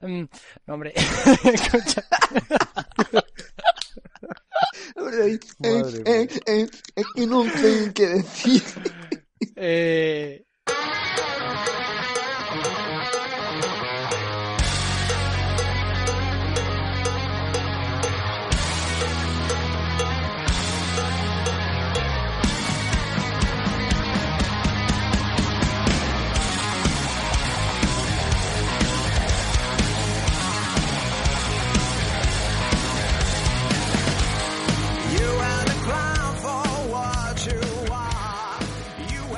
Mm, no, hombre, escucha. Eh, eh, eh, es que no sé qué decir. Eh,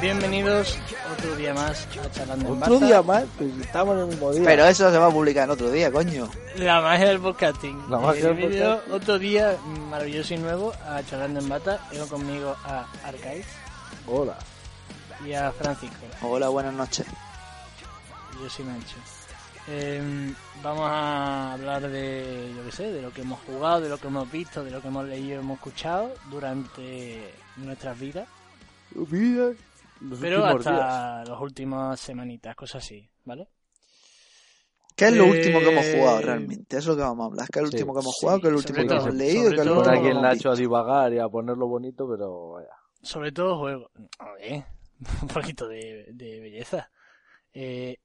bienvenidos otro día más a Charlando en Otro Bata. día más, pues estamos en el mismo día. Pero eso se va a publicar en otro día, coño. La magia del podcasting. La magia del Bienvenido podcasting. otro día maravilloso y nuevo a Charlando en Bata. Tengo conmigo a Arcaiz Hola. y a Francisco. Hola, buenas noches. Yo soy Nacho. Em, vamos a hablar de, yo qué sé, de lo que hemos jugado, de lo que hemos visto, de lo que hemos leído y hemos escuchado durante nuestras vidas. Vida. Los Pero últimos días. hasta las últimas semanitas, cosas así, ¿vale? ¿Qué es lo Eh, último que hemos jugado realmente? Es lo que vamos a hablar. ¿Qué es lo Sí. último que hemos Sí, jugado? ¿Qué es lo sobre último que todo, hemos leído? ¿Qué es lo último aquí que el hemos Nacho a visto? divagar y a ponerlo bonito, pero vaya. Sobre todo juegos. A ver, un poquito de, de belleza. Eh,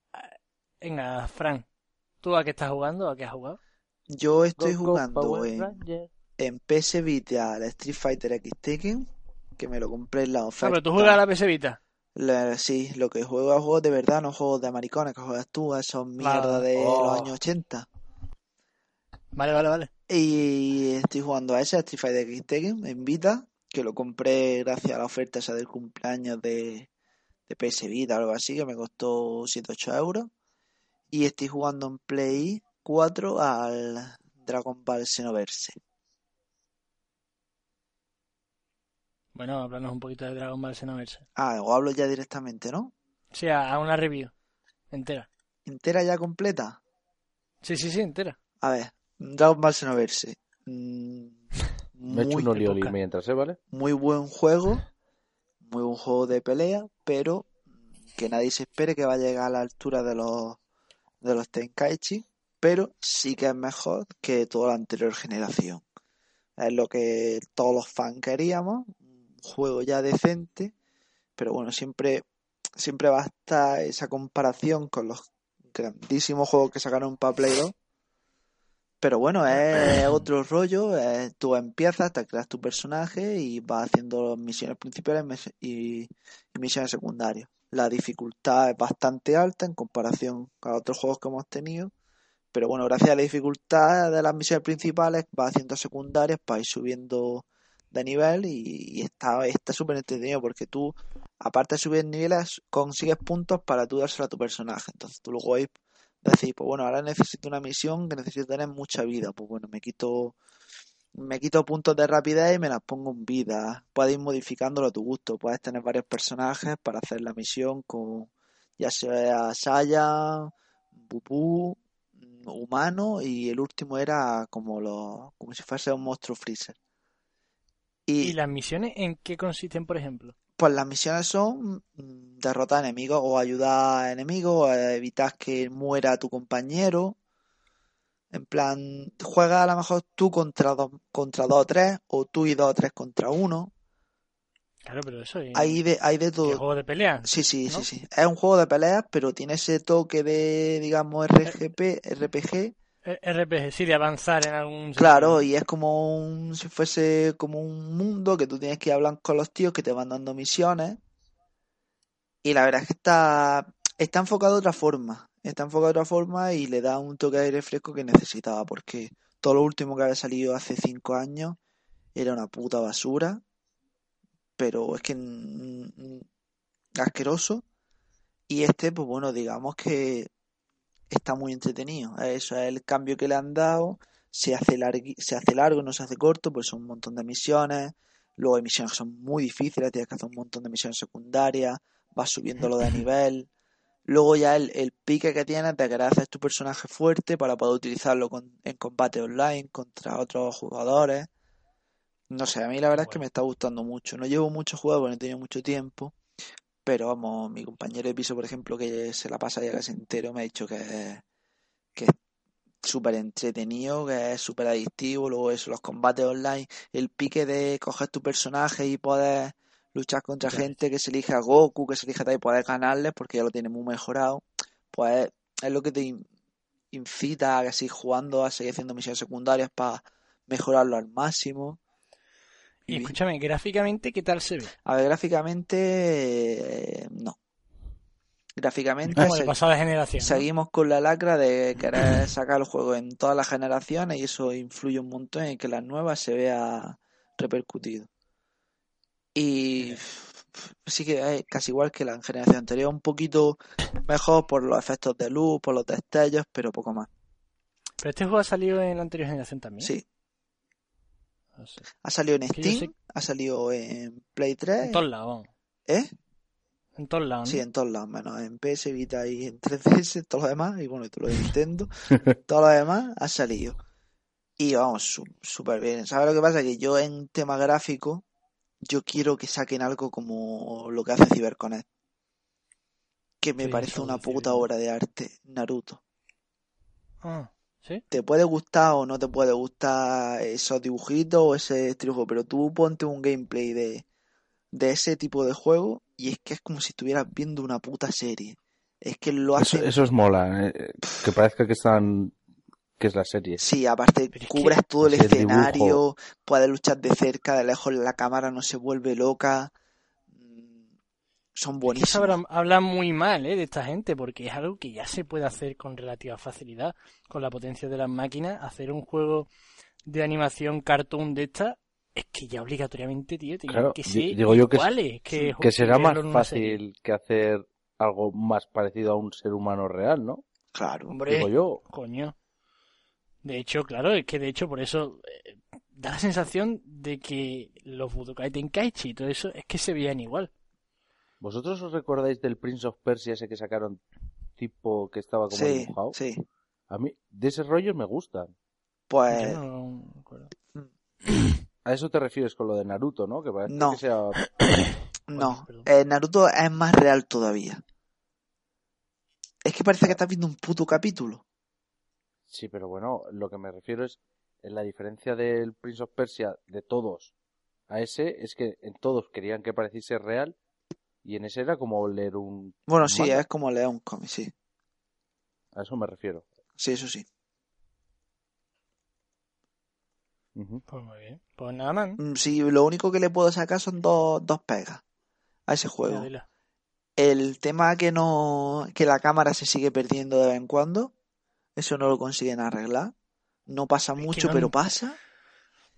venga, Fran, ¿tú a qué estás jugando? ¿A qué has jugado? Yo estoy Go, go, jugando Power en, en PS Vita al Street Fighter X Tekken, que me lo compré en la Ah, oferta. pero tú juegas a la PS Vita. La- sí, lo que juego a juegos de verdad, no juegos de maricones que juegas tú, a esos mierdas Claro. de Oh. los años 80. Vale, vale, vale. Y estoy jugando a ese, a Street Fighter X Tekken, en Vita, que lo compré gracias a la oferta esa del cumpleaños de, de PS Vita o algo así, que me costó 7-8 euros. Y estoy jugando en Play 4 al Dragon Ball Xenoverse. Bueno, háblanos un poquito de Dragon Ball Xenoverse. Ah, o hablo ya directamente, ¿no? Sí, a, a una review entera. ¿Entera ya completa? Sí, sí, sí, entera. A ver, Dragon Ball Xenoverse. Mm, Me he hecho muy, un olioli mientras, ¿eh? ¿Vale? muy buen juego, muy buen juego de pelea, pero que nadie se espere que va a llegar a la altura de los de los Tenkaichi, pero sí que es mejor que toda la anterior generación. Es lo que todos los fans queríamos, juego ya decente, pero bueno, siempre siempre va a estar esa comparación con los grandísimos juegos que sacaron para Play 2. Pero bueno, es otro rollo. es- tú empiezas, te creas tu personaje y vas haciendo misiones principales y, y misiones secundarias. La dificultad es bastante alta en comparación a otros juegos que hemos tenido. Pero bueno, gracias a la dificultad de las misiones principales, vas haciendo secundarias para ir subiendo de nivel y, y está está súper entretenido porque tú, aparte de subir niveles, consigues puntos para tú dárselo a tu personaje. Entonces tú luego ahí decís, pues bueno, ahora necesito una misión que necesito tener mucha vida. Pues bueno, me quito me quito puntos de rapidez y me las pongo en vida. Puedes ir modificándolo a tu gusto. Puedes tener varios personajes para hacer la misión con ya sea Saya, Bubú, mm, humano y el último era como los como si fuese un monstruo freezer. ¿Y Y las misiones en qué consisten, por ejemplo? pues las misiones son mm, derrotar enemigos o ayudar a enemigos, o evitar que muera tu compañero. En plan, juegas a lo mejor tú contra dos, contra dos o tres, o tú y dos o tres contra uno. Claro, pero eso es. Hay de, hay de ¿qué todo. juego de pelea? Sí, sí, ¿no? sí, sí. Es un juego de peleas, pero tiene ese toque de, digamos, RGP, RPG. Eh, RPG, sí, de avanzar en algún Claro, y es como un, si fuese como un mundo que tú tienes que hablar con los tíos que te van dando misiones. Y la verdad es que está, está enfocado de otra forma. Está enfocado de otra forma y le da un toque de aire fresco que necesitaba, porque todo lo último que había salido hace cinco años era una puta basura. Pero es que asqueroso. Y este, pues bueno, digamos que está muy entretenido. Eso es el cambio que le han dado. Se hace, largui- se hace largo, no se hace corto, pues son un montón de misiones. Luego hay misiones que son muy difíciles, tienes que hacer un montón de misiones secundarias, vas subiéndolo de nivel. Luego ya el, el pique que tienes de querer hacer tu personaje fuerte para poder utilizarlo con- en combate online contra otros jugadores. No sé, a mí la verdad es que me está gustando mucho. No llevo mucho juego, porque no he tenido mucho tiempo. Pero vamos, mi compañero de piso, por ejemplo, que se la pasa ya casi entero, me ha dicho que es, que es súper entretenido, que es súper adictivo. Luego eso, los combates online, el pique de coger tu personaje y poder luchar contra gente que se elige a Goku, que se elige tal y poder ganarles porque ya lo tiene muy mejorado. Pues es lo que te in- incita a seguir jugando, a seguir haciendo misiones secundarias para mejorarlo al máximo. Y escúchame, gráficamente, ¿qué tal se ve? A ver, gráficamente, eh, no. Gráficamente Como de pasada generación. ¿no? seguimos con la lacra de querer sacar el juego en todas las generaciones y eso influye un montón en que las nuevas se vea repercutido. Y sí que es casi igual que la generación anterior, un poquito mejor por los efectos de luz, por los destellos, pero poco más. Pero este juego ha salido en la anterior generación también. Sí, No sé. ha salido en sé- Steam, ha salido en Play 3, En todos lados. ¿eh? En todos lados. ¿no? Sí, en todos lados, menos en PS Vita y en 3DS, todo lo demás, y bueno, y todo lo de Nintendo, todo lo demás ha salido. Y vamos, súper bien. ¿Sabes lo que pasa? Que yo en tema gráfico, yo quiero que saquen algo como lo que hace CyberConnect. Que me Sí, parece una puta obra de arte, Naruto. Ah, ¿sí? Te puede gustar o no te puede gustar esos dibujitos o ese estilo, pero tú ponte un gameplay de, de ese tipo de juego y es que es como si estuvieras viendo una puta serie. Es que lo Eso, hacen eso es mola, eh, que parezca que están que es la serie. Sí, aparte cubres todo el Sí, el escenario, dibujo. puedes luchar de cerca, de lejos, la cámara no se vuelve loca. Son Es que buenísimos. hablan muy mal ¿eh? de esta gente porque es algo que ya se puede hacer con relativa facilidad, con la potencia de las máquinas. Hacer un juego de animación cartoon de esta es que ya obligatoriamente, tío, tienen Claro, que ser digo yo que, iguales que, que será más fácil que hacer algo más parecido a un ser humano real, ¿no? Claro. Hombre, Digo yo. coño. De hecho, claro, es que de hecho por eso eh, da la sensación de que los Budokai Tenkaichi y todo eso es que se veían igual. ¿Vosotros os recordáis del Prince of Persia ese que sacaron tipo que estaba como Sí, dibujado? sí. A mí, de ese rollo me gustan. Pues no. A eso te refieres con lo de Naruto, ¿no? Que parece No. que sea... no. Eh, Naruto es más real todavía. Es que parece que estás viendo un puto capítulo. Sí, pero bueno, lo que me refiero es en la diferencia del Prince of Persia de todos a ese es que en todos querían que pareciese real y en ese era como leer un... Bueno, un sí, manga. es como leer un cómic, sí. A eso me refiero. Sí, eso sí. Pues muy bien. Pues nada más. ¿no? Mm, Sí, lo único que le puedo sacar son dos, dos pegas a ese juego. El tema que no, que la cámara se sigue perdiendo de vez en cuando, eso no lo consiguen arreglar. No pasa Es mucho, no- pero pasa.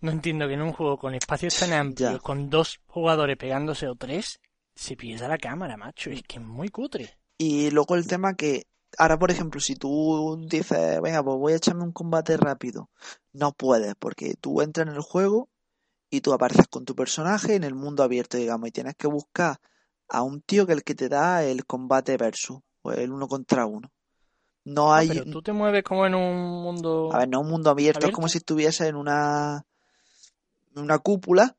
No entiendo que en un juego con espacios tan amplios, con dos jugadores pegándose o tres, se pierda la cámara, macho. Es que es muy cutre. Y luego el tema que, ahora por ejemplo, si tú dices, venga, pues voy a echarme un combate rápido, no puedes, porque tú entras en el juego y tú apareces con tu personaje en el mundo abierto, digamos, y tienes que buscar a un tío que es el que te da el combate versus, o el uno contra uno. No Ah, hay, pero tú te mueves como en un mundo... a ver, no es un mundo abierto, es ¿Abierto? como si estuviese en una, en una cúpula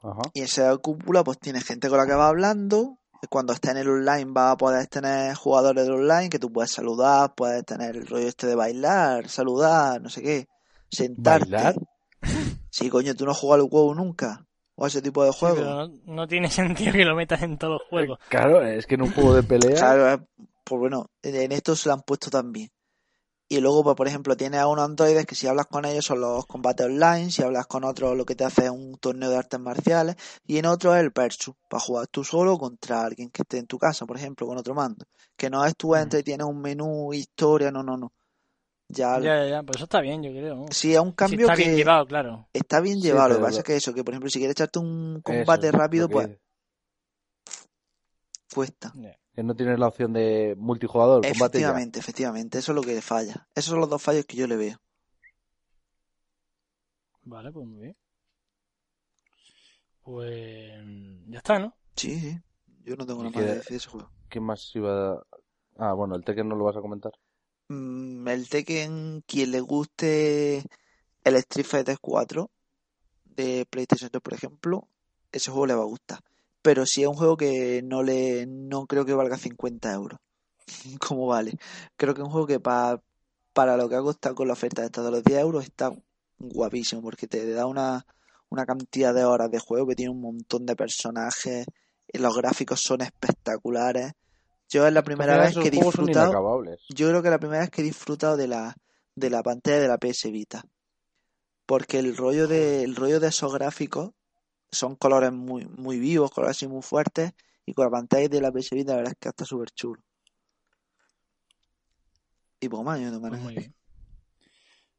Ajá. y en esa cúpula pues tienes gente con la que va hablando. Cuando estés en el online vas a poder tener jugadores del online que tú puedes saludar, puedes tener el rollo este de bailar, saludar, no sé qué, sentarte. ¿Bailar? Sí, coño, tú no has jugado al juego nunca. O a ese tipo de Sí, pero no, no tiene sentido que lo metas en todos los juegos. Claro, es que en un juego de pelea... Claro, eh, pues bueno, en en esto se lo han puesto también. Y luego, pues, por ejemplo, tienes a unos androides que si hablas con ellos son los combates online, si hablas con otros lo que te hace es un torneo de artes marciales, y en otro es el Persu, para jugar tú solo contra alguien que esté en tu casa, por ejemplo, con otro mando. Que no es tú entras y tienes un menú, historia, no, no, no. Ya, Ya, ya, ya, pues eso está bien, yo creo. sí, es un Si cambio está que bien llevado, claro. está bien Sí, llevado. Lo que pasa es que eso, que por ejemplo, si quieres echarte un Eso, combate rápido, pues cuesta. Que no tienes la opción de multijugador. Efectivamente, efectivamente, eso es lo que falla. Esos son los dos fallos que yo le veo. Vale, pues muy bien. Pues ya está, ¿no? Sí, sí. Yo no tengo nada más que que- decir de ese juego. ¿Qué más iba a... Ah, bueno, el Tekken no lo vas a comentar. Mm, el Tekken, quien le guste el Street Fighter 4 de PlayStation 2, por ejemplo, ese juego le va a gustar. Pero si es un juego que no le, no creo que valga 50 euros. como vale. Creo que es un juego que pa- para lo que ha costado con la oferta esta de los 10 euros está guapísimo porque te da una, una cantidad de horas de juego que tiene un montón de personajes. y Los gráficos son espectaculares. Yo es la primera vez que he disfrutado. Yo creo que la primera vez que he disfrutado de la, de la pantalla de la PS Vita. Porque el rollo de, el rollo de esos gráficos son colores muy, muy vivos, colores así muy fuertes. Y con la pantalla de la PS Vita, la verdad es que está súper chulo. Y poco más, yo no me Pues muy bien.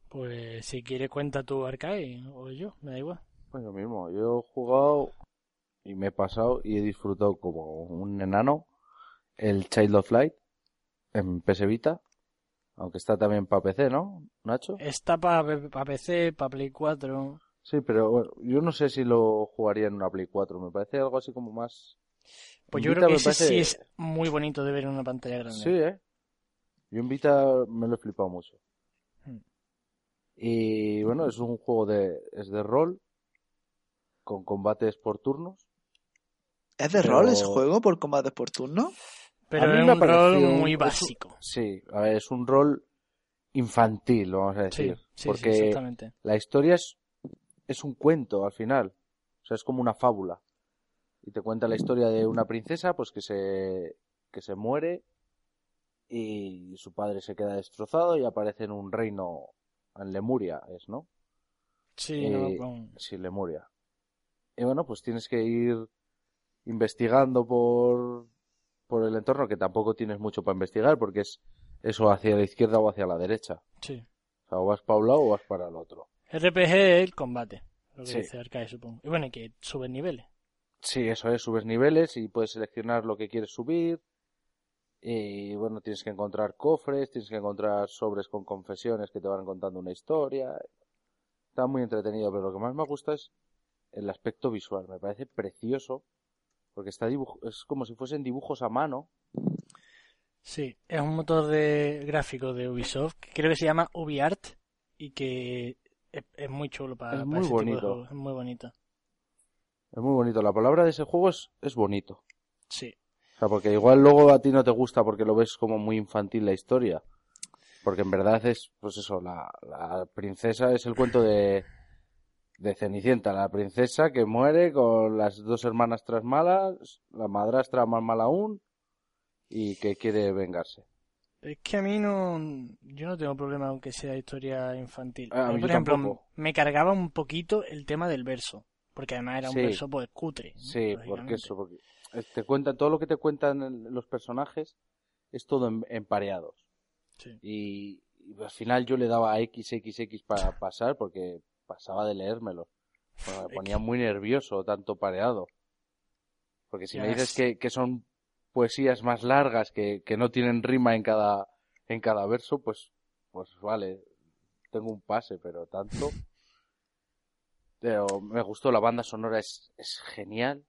Pues si quieres cuenta tu arcade o yo, me da igual. Pues lo mismo, yo he jugado y me he pasado y he disfrutado como un enano el Child of Light en PS Vita, aunque está también para PC, ¿no, Nacho? Está para PC, para Play 4. Sí, pero bueno, yo no sé si lo jugaría en una Play 4, me parece algo así como más... Pues yo creo que me ese parece- sí es muy bonito de ver en una pantalla grande. Sí, ¿eh? Yo en Vita me lo he flipado mucho. Hmm. Y bueno, es un juego de, es de rol, con combates por turnos. ¿Es de Pero- rol ese juego por combates por turno? Pero A mí es me un ha rol parecido muy un- es un- básico. Sí, a ver, es un rol infantil, vamos a decir. sí, sí, porque exactamente. la historia es, es un cuento al final. O sea, es como una fábula. Y te cuenta la historia de una princesa, pues que se, que se muere y su padre se queda destrozado y aparece en un reino en Lemuria, es, ¿no? Sí, no, Eh, con- Sí, Lemuria. Y bueno, pues tienes que ir investigando por, por el entorno, que tampoco tienes mucho para investigar, porque es eso hacia la izquierda o hacia la derecha. sí. O sea, o vas para un lado o vas para el otro. RPG es el combate, lo que Sí. dice Arcade, supongo. Y bueno, y que sube niveles. Sí, eso es, subes niveles y puedes seleccionar lo que quieres subir. Y bueno, tienes que encontrar cofres, tienes que encontrar sobres con confesiones que te van contando una historia. Está muy entretenido, pero lo que más me gusta es el aspecto visual. Me parece precioso, porque está dibuj- es como si fuesen dibujos a mano. Sí, es un motor de gráfico de Ubisoft que creo que se llama UbiArt y que es, es muy chulo para, Es para muy ese tipo de bonito. juegos. Es muy bonito. Es muy bonito. La palabra de ese juego es, es bonito. Sí, O sea, porque igual luego a ti no te gusta porque lo ves como muy infantil la historia. Porque en verdad es, pues eso, la, la princesa es el cuento de, de Cenicienta, la princesa que muere con las dos hermanastras malas, la madrastra más mala aún, y que quiere vengarse. Es que a mí no, yo no tengo problema aunque sea historia infantil. Ah, mí por yo ejemplo, tampoco. me cargaba un poquito el tema del verso, porque además era un Sí. verso pues cutre. ¿no? Sí, porque eso, porque eh, te cuentan, todo lo que te cuentan los personajes es todo en, empareados. Sí. Y, y al final yo le daba a XXX para pasar porque pasaba de leérmelo. Porque me ponía muy nervioso tanto pareado. Porque si Ya me dices es- que, que son poesías más largas, que, que no tienen rima en cada, en cada verso, pues, pues vale, tengo un pase, pero tanto. Pero me gustó, la banda sonora es, es genial.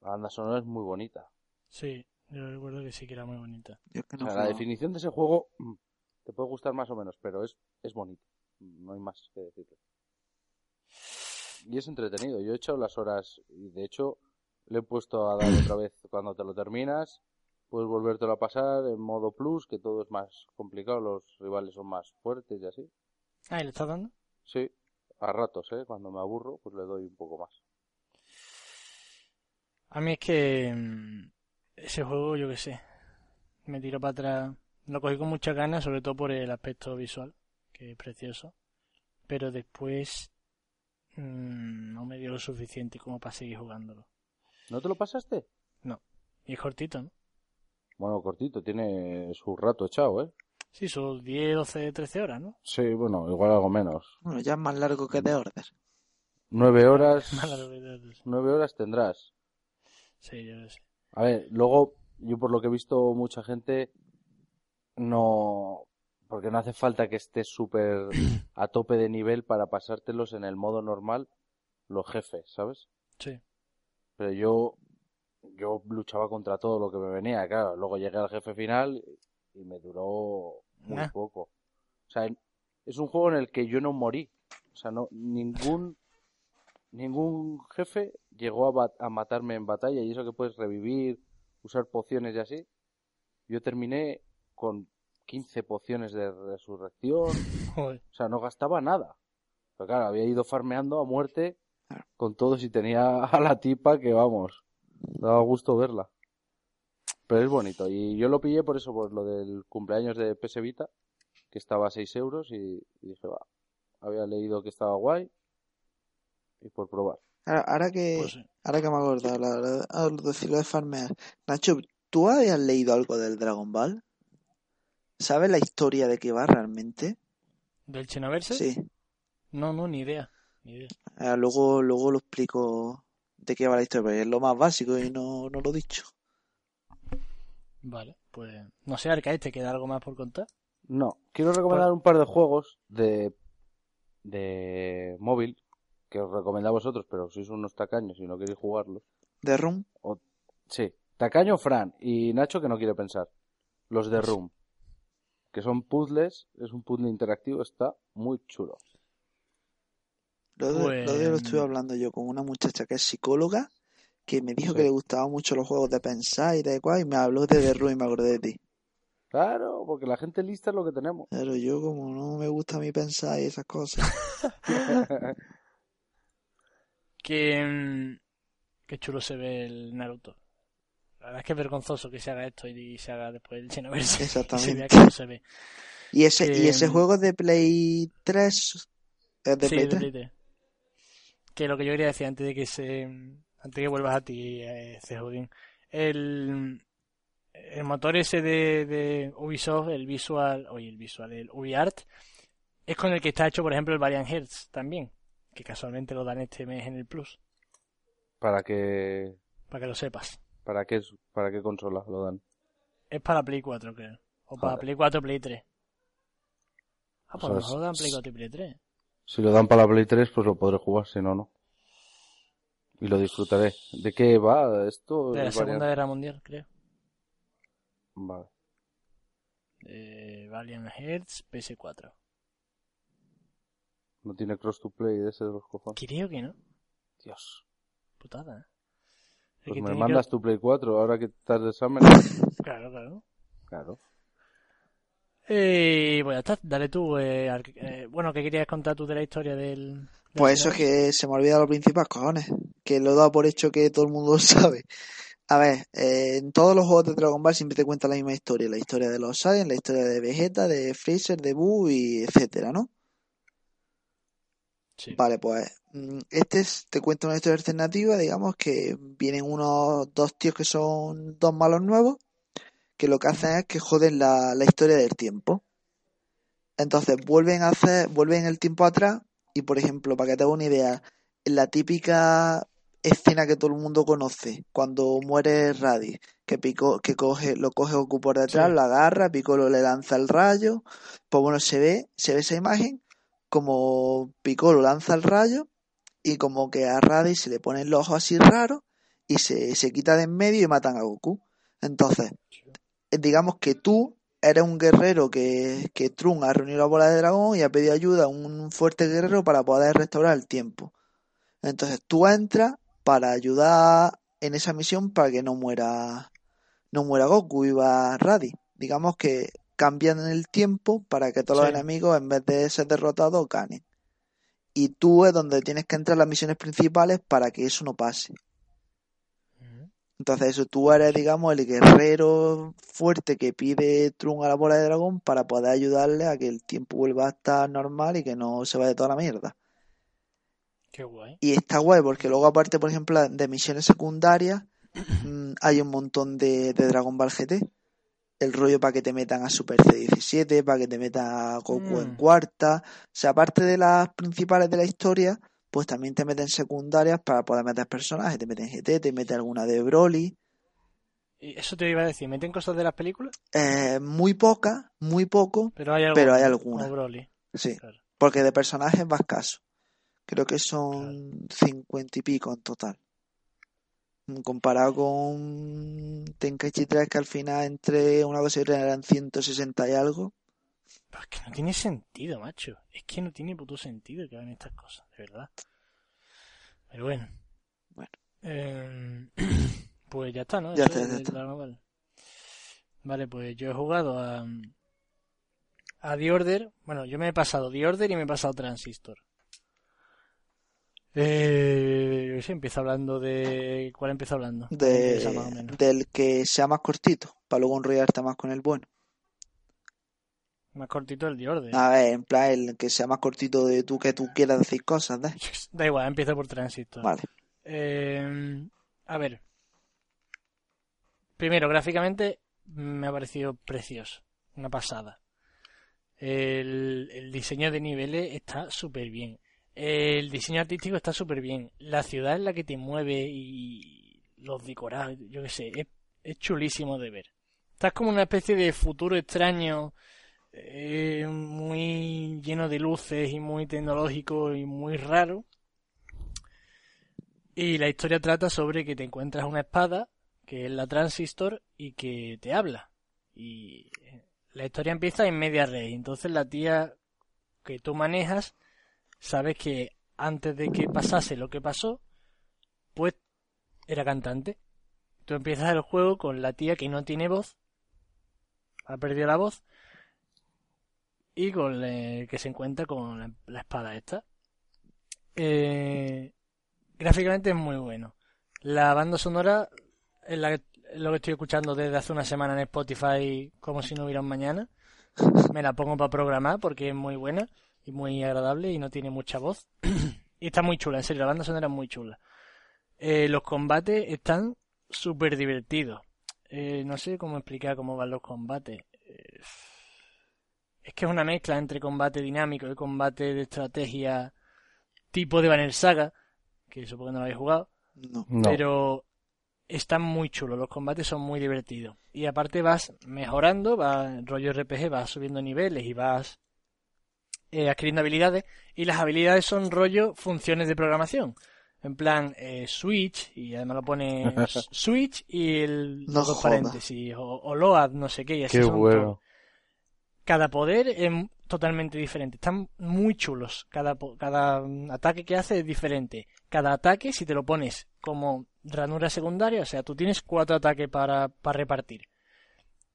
La banda sonora es muy bonita. Sí, yo recuerdo que sí que era muy bonita. Yo O sea, la definición de ese juego mm, te puede gustar más o menos, pero es, es bonito. No hay más que decirle. Y es entretenido. Yo he echado las horas y de hecho le he puesto a dar otra vez cuando te lo terminas. Puedes volvértelo a pasar en modo plus, que todo es más complicado, los rivales son más fuertes y así. Ah, ¿y le estás dando? Sí, a ratos, ¿eh? Cuando me aburro, pues le doy un poco más. A mí es que mm, ese juego, yo qué sé, me tiro para atrás. Lo cogí con muchas ganas, sobre todo por el aspecto visual, que es precioso. Pero después mm, no me dio lo suficiente como para seguir jugándolo. ¿No te lo pasaste? Y es cortito, ¿no? Bueno, cortito, tiene su rato echado, ¿eh? Sí, son 10, 12, 13 horas, ¿no? Sí, bueno, igual algo menos. Bueno, ya es más largo que The Order. Nueve horas. Mala novedad. Nueve horas tendrás. Sí, yo lo sé. A ver, luego yo por lo que he visto mucha gente no porque no hace falta que estés súper a tope de nivel para pasártelos en el modo normal los jefes, ¿sabes? Sí. Pero yo yo luchaba contra todo lo que me venía, claro. Luego llegué al jefe final y me duró muy Ah. poco. O sea, es un juego en el que yo no morí. O sea, no ningún ningún jefe llegó a, bat- a matarme en batalla y eso que puedes revivir, usar pociones y así. Yo terminé con 15 pociones de resurrección. Joder. O sea, no gastaba nada. Pero claro, había ido farmeando a muerte con todos y tenía a la tipa que, vamos, daba gusto verla. Pero es bonito. Y yo lo pillé por eso, por lo del cumpleaños de PS Vita, que estaba a 6 euros y, y dije, va, había leído que estaba guay y por probar. Ahora, ahora que, Pues sí. ahora que me he acordado, la, la- al decirlo de farmear. Nacho, ¿tú habías leído algo del Dragon Ball? ¿Sabes la historia de qué va realmente? ¿Del Xenoverse? Sí. No, no, ni idea. Ni idea. Ah, luego, luego lo explico de qué va la historia, porque es lo más básico y no, no lo he dicho. Vale, pues no sé, Arcade, ¿te queda algo más por contar? No, quiero recomendar un par de juegos de, de móvil que os recomiendo a vosotros, pero sois unos tacaños y no queréis jugarlos. De Room, Sí, Tacaño Fran y Nacho que no quiere pensar. Los de Room, que son puzzles, es un puzzle interactivo, está muy chulo. Lo de, lo de lo Pues- estuve hablando yo con una muchacha que es psicóloga, que me dijo Sí. que le gustaban mucho los juegos de pensar y de cual, y me habló de The Room y me acordé de ti. Claro, porque la gente lista es lo que tenemos. Pero yo como no me gusta a mí pensar y esas cosas. Que, mm, qué chulo se ve el Naruto. La verdad es que es vergonzoso que se haga esto y se haga después el Xenoverse. Y se vea Exactamente. cómo se ve. Y ese, y Que, ese mm, juego de Play 3, ¿es de Sí, Play de 3? Play 3. Que lo que yo quería decir antes de que se antes que vuelvas a ti, eh, el el motor ese de, de Ubisoft, el visual, oye, el visual, el UbiArt, es con el que está hecho, por ejemplo, el Valiant Hearts también, que casualmente lo dan este mes en el Plus, para que para que lo sepas. para qué para qué consola lo dan. Es para Play 4, creo. O para Joder. Play 4 Play 3. Ah, pues lo dan Play 4 y Play 3. Si lo dan para la Play 3, pues lo podré jugar, si no, no. Y lo disfrutaré. ¿De qué va esto? De la Segunda Guerra Mundial, creo. Vale. Eh, Valiant Hearts PS4. No tiene cross to play de ese de los cojones. Creo que no. Dios. Putada, ¿eh? Es Pues que me mandas que- tu Play 4 ahora que estás de examen. Claro, claro. claro. Eh, pues ya está, dale tú. eh, al- eh, bueno, ¿qué querías contar tú de la historia del... del Pues eso es que se me olvida lo principal, cojones. Que lo he dado por hecho que todo el mundo sabe. A ver, eh, en todos los juegos de Dragon Ball siempre te cuentan la misma historia. La historia de los Saiyans, la historia de Vegeta, de Freezer, de Buu y etcétera, ¿no? Sí. Vale, pues mm, este es- te cuenta una historia alternativa, digamos que vienen unos dos tíos que son dos malos nuevos, que lo que hacen es que joden la, la historia del tiempo. Entonces vuelven a hacer, vuelven el tiempo atrás y por ejemplo, para que te haga una idea, la típica escena que todo el mundo conoce, cuando muere Raditz, que Pico, que coge, lo coge Goku por detrás, Sí. lo agarra, Piccolo le lanza el rayo, pues bueno, se ve, se ve esa imagen como Piccolo lanza el rayo y como que a Raditz se le ponen los ojos así raros y se, se quita de en medio y matan a Goku. Entonces, digamos que tú eres un guerrero que, que Trunks ha reunido la bola de dragón y ha pedido ayuda a un fuerte guerrero para poder restaurar el tiempo. Entonces tú entras para ayudar en esa misión para que no muera no muera Goku y va Raditz. Digamos que cambian el tiempo para que todos los enemigos en vez de ser derrotados ganen. Y tú es donde tienes que entrar en las misiones principales para que eso no pase. Entonces eso, tú eres, digamos, el guerrero fuerte que pide Trunks a la bola de dragón para poder ayudarle a que el tiempo vuelva a estar normal y que no se vaya toda la mierda. Qué guay. Y está guay porque luego aparte, por ejemplo, de misiones secundarias, mm, hay un montón de, de Dragon Ball GT. El rollo para que te metan a Super C17, para que te metan a Goku en Mm. cuarta. O sea, aparte de las principales de la historia, pues también te meten secundarias para poder meter personajes. Te meten GT, te meten alguna de Broly. Y Eso te iba a decir, ¿meten cosas de las películas? Eh, muy poca, muy poco, Pero hay, algo, pero hay alguna. Broly, Sí, claro. porque de personajes va escaso. Creo que son cincuenta y pico en total. Comparado con Tenkaichi 3, que al final entre una cosa y otra eran 160 y algo. Pero es que no tiene sentido, macho. Es que no tiene puto sentido que hagan estas cosas, de verdad. Pero bueno. Bueno. Eh, pues ya está, ¿no? Ya está, es ya está. Vale, pues yo he jugado a, a The Order. Bueno, yo me he pasado The Order y me he pasado Transistor. Eh, yo sé, hablando de... ¿Cuál empiezo hablando? De, del que sea más cortito, para luego enrollarte más con el bueno. Más cortito el The Order. A ver, en plan, el que sea más cortito de tú que tú quieras decir cosas, ¿de? Da igual, empiezo por Transistor. Vale. Eh, a ver. Primero, gráficamente me ha parecido precioso. Una pasada. El, el diseño de niveles está súper bien. El diseño artístico está súper bien. La ciudad en la que te mueve y los decorados, yo qué sé, es, es chulísimo de ver. Estás como una especie de futuro extraño, muy lleno de luces y muy tecnológico y muy raro. Y la historia trata sobre que te encuentras una espada, que es la Transistor, y que te habla. Y eh, la historia empieza en media red. Entonces la tía que tú manejas, sabes que antes de que pasase lo que pasó, pues era cantante. Tú empiezas el juego con la tía que no tiene voz, ha perdido la voz, y con el que se encuentra con la, espada esta. Eh, gráficamente es muy bueno. La banda sonora es, la es lo que estoy escuchando desde hace una semana en Spotify como si no hubiera un mañana. Me la pongo para programar porque es muy buena y muy agradable y no tiene mucha voz. y está muy chula, en serio, la banda sonora es muy chula. Eh, los combates están súper divertidos. Eh, no sé cómo explicar cómo van los combates. Es que es una mezcla entre combate dinámico y combate de estrategia tipo de Banner Saga, que supongo que no lo habéis jugado, No. Pero están muy chulos, los combates son muy divertidos. Y aparte vas mejorando, vas rollo RPG, vas subiendo niveles y vas eh, adquiriendo habilidades. Y las habilidades son rollo funciones de programación. En plan, eh, switch, y además lo pone switch y el, No dos paréntesis, o, o load, no sé qué, y así Qué son bueno. Cada poder es totalmente diferente. Están muy chulos. Cada, cada mm, ataque que hace es diferente. Cada ataque, si te lo pones como ranura secundaria, o sea, tú tienes cuatro ataques para, para repartir.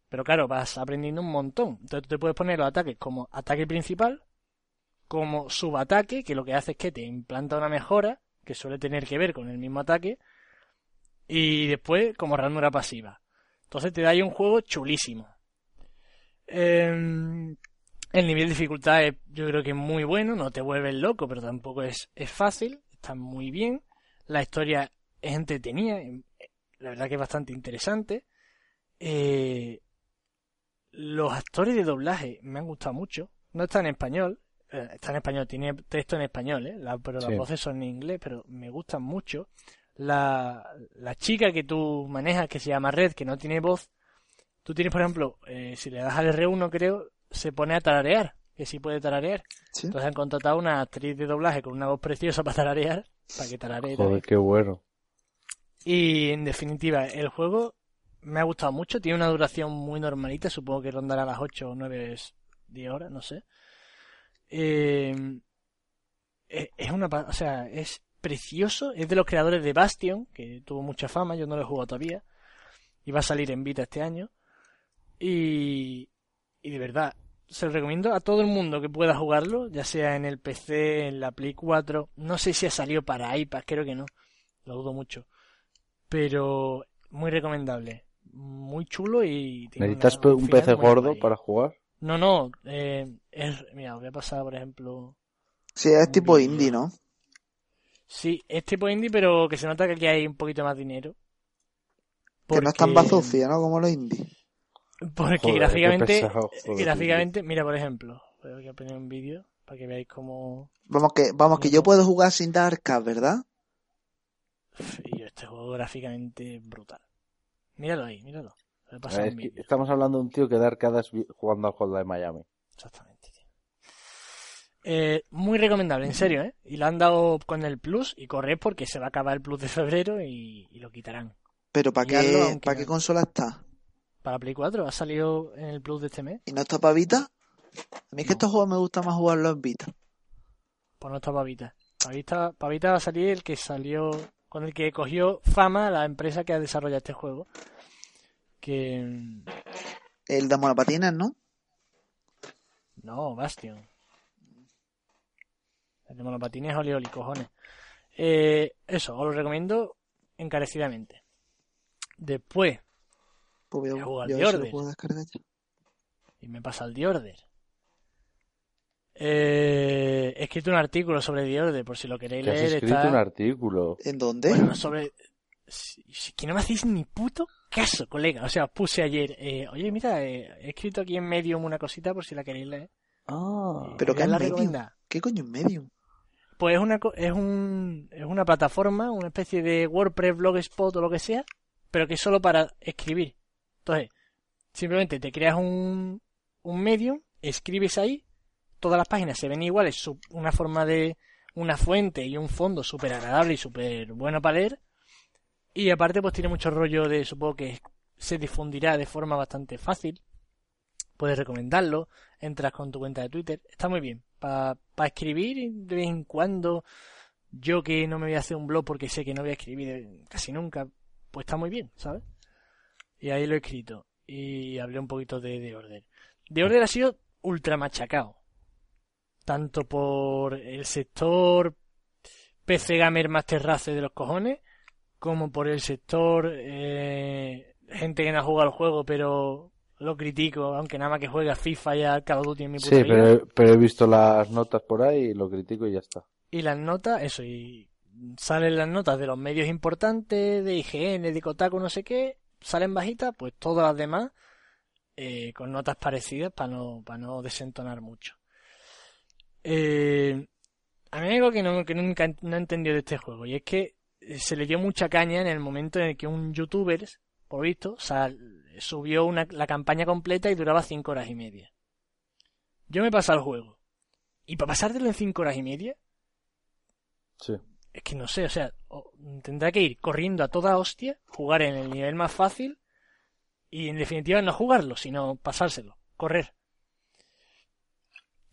Pero claro, vas aprendiendo un montón. Entonces tú te puedes poner los ataques como ataque principal, como subataque, que lo que hace es que te implanta una mejora, que suele tener que ver con el mismo ataque, y después como ranura pasiva. Entonces te da ahí un juego chulísimo. Em, el nivel de dificultad es, yo creo que es muy bueno, no te vuelves loco, pero tampoco es, es fácil, está muy bien. La historia es entretenida, em, la verdad que es bastante interesante. Eh, los actores de doblaje me han gustado mucho. No está en español, eh, está en español, tiene texto en español, ¿eh? La- pero las voces son en inglés, pero me gustan mucho. La, la chica que tú manejas, que se llama Red, que no tiene voz, tú tienes, por ejemplo, eh, si le das al R1, creo, se pone a tararear, que sí puede tararear. ¿Sí? Entonces han contratado una actriz de doblaje con una voz preciosa para tararear, para que tararee. Joder, qué bueno. Y en definitiva, el juego me ha gustado mucho, tiene una duración muy normalita, supongo que rondará las 8 o 9, 10 horas, no sé. Eh, es es una, o sea, es precioso, es de los creadores de Bastion, que tuvo mucha fama, yo no lo he jugado todavía, y va a salir en Vita este año. Y, y de verdad, se lo recomiendo a todo el mundo que pueda jugarlo, ya sea en el PC, en la Play 4, no sé si ha salido para iPad, creo que no, lo dudo mucho pero muy recomendable. Muy chulo y tiene ¿Necesitas una- un PC gordo para jugar? No, no, eh, es, mira, os voy a pasar, por ejemplo... Sí, es tipo indie, ¿no? Sí, es tipo indie, pero que se nota que aquí hay un poquito más dinero. Que no es tan bazucia, ¿no? Como los indie. Porque Joder, gráficamente, pesado, joder, gráficamente, mira, por ejemplo, voy a poner un vídeo para que veáis cómo... Vamos que, vamos que yo puedo jugar sin dar arcade, ¿verdad? Y este juego gráficamente brutal. Míralo ahí, míralo. Ver, es que estamos hablando de un tío que da arcadas jugando al Hotline Miami. Exactamente, tío. Eh, muy recomendable, en serio, ¿eh? Y lo han dado con el plus y corred porque se va a acabar el plus de febrero y, y lo quitarán. Pero ¿para qué, ¿para qué consola está? Para Play 4 ha salido en el plus de este mes. ¿Y no está para Vita? A mí es que No. estos juegos me gusta más jugarlos en Vita. Pues no está Pavita. Pavita, Pavita va a salir el que salió, con el que cogió fama la empresa que ha desarrollado este juego. Que. El de monopatines, ¿no? No, Bastion. El de monopatines es Oli Oli, cojones. Eh, eso, os lo recomiendo encarecidamente. Después, Pues voy a, yo The Order. puedo descargar ya. y me pasa el The Order. Eh, he escrito un artículo sobre The Order, por si lo queréis Que has leer. escrito está- un artículo. ¿En dónde? Bueno, sobre. Si, si- que no me hacéis ni puto caso, colega. O sea, os puse ayer. eh, Oye, mira, eh, he escrito aquí en Medium una cosita por si la queréis leer. Ah. Pero ¿qué es la. ¿Qué coño es Medium? Pues es una, co- es, un, es una plataforma, una especie de WordPress, Blogspot o lo que sea, pero que es solo para escribir. Entonces, simplemente te creas un, un escribes ahí, todas las páginas se ven iguales, una forma de una fuente y un fondo súper agradable y súper bueno para leer. Y aparte, pues tiene mucho rollo de, supongo que se difundirá de forma bastante fácil. Puedes recomendarlo, entras con tu cuenta de Twitter, está muy bien. Para escribir y de vez en cuando, yo que no me voy a hacer un blog porque sé que no voy a escribir casi nunca, pues está muy bien, ¿sabes? Y ahí lo he escrito. Y hablé un poquito de The Order. The Order ha sido ultra machacado. Tanto por el sector PC Gamer Master Race de los cojones, como por el sector eh, gente que no ha jugado al juego, pero lo critico, aunque nada más que juega FIFA y a Call of Duty en mi puta Sí, vida. pero, pero he visto las notas por ahí y lo critico y ya está. Y las notas, eso, y salen las notas de los medios importantes, de IGN, de Kotaku, no sé qué, salen bajitas, pues todas las demás eh, con notas parecidas para no, para no desentonar mucho. Eh, a mí hay algo que, no, que nunca no he entendido de este juego, y es que eh, se le dio mucha caña en el momento en el que un youtuber, por visto, sal- subió una, la campaña completa y duraba 5 horas y media. Yo me pasé al juego. Y para pasártelo en 5 horas y media, Sí. Es que no sé, o sea, tendrá que ir corriendo a toda hostia, jugar en el nivel más fácil y en definitiva no jugarlo, sino pasárselo, correr.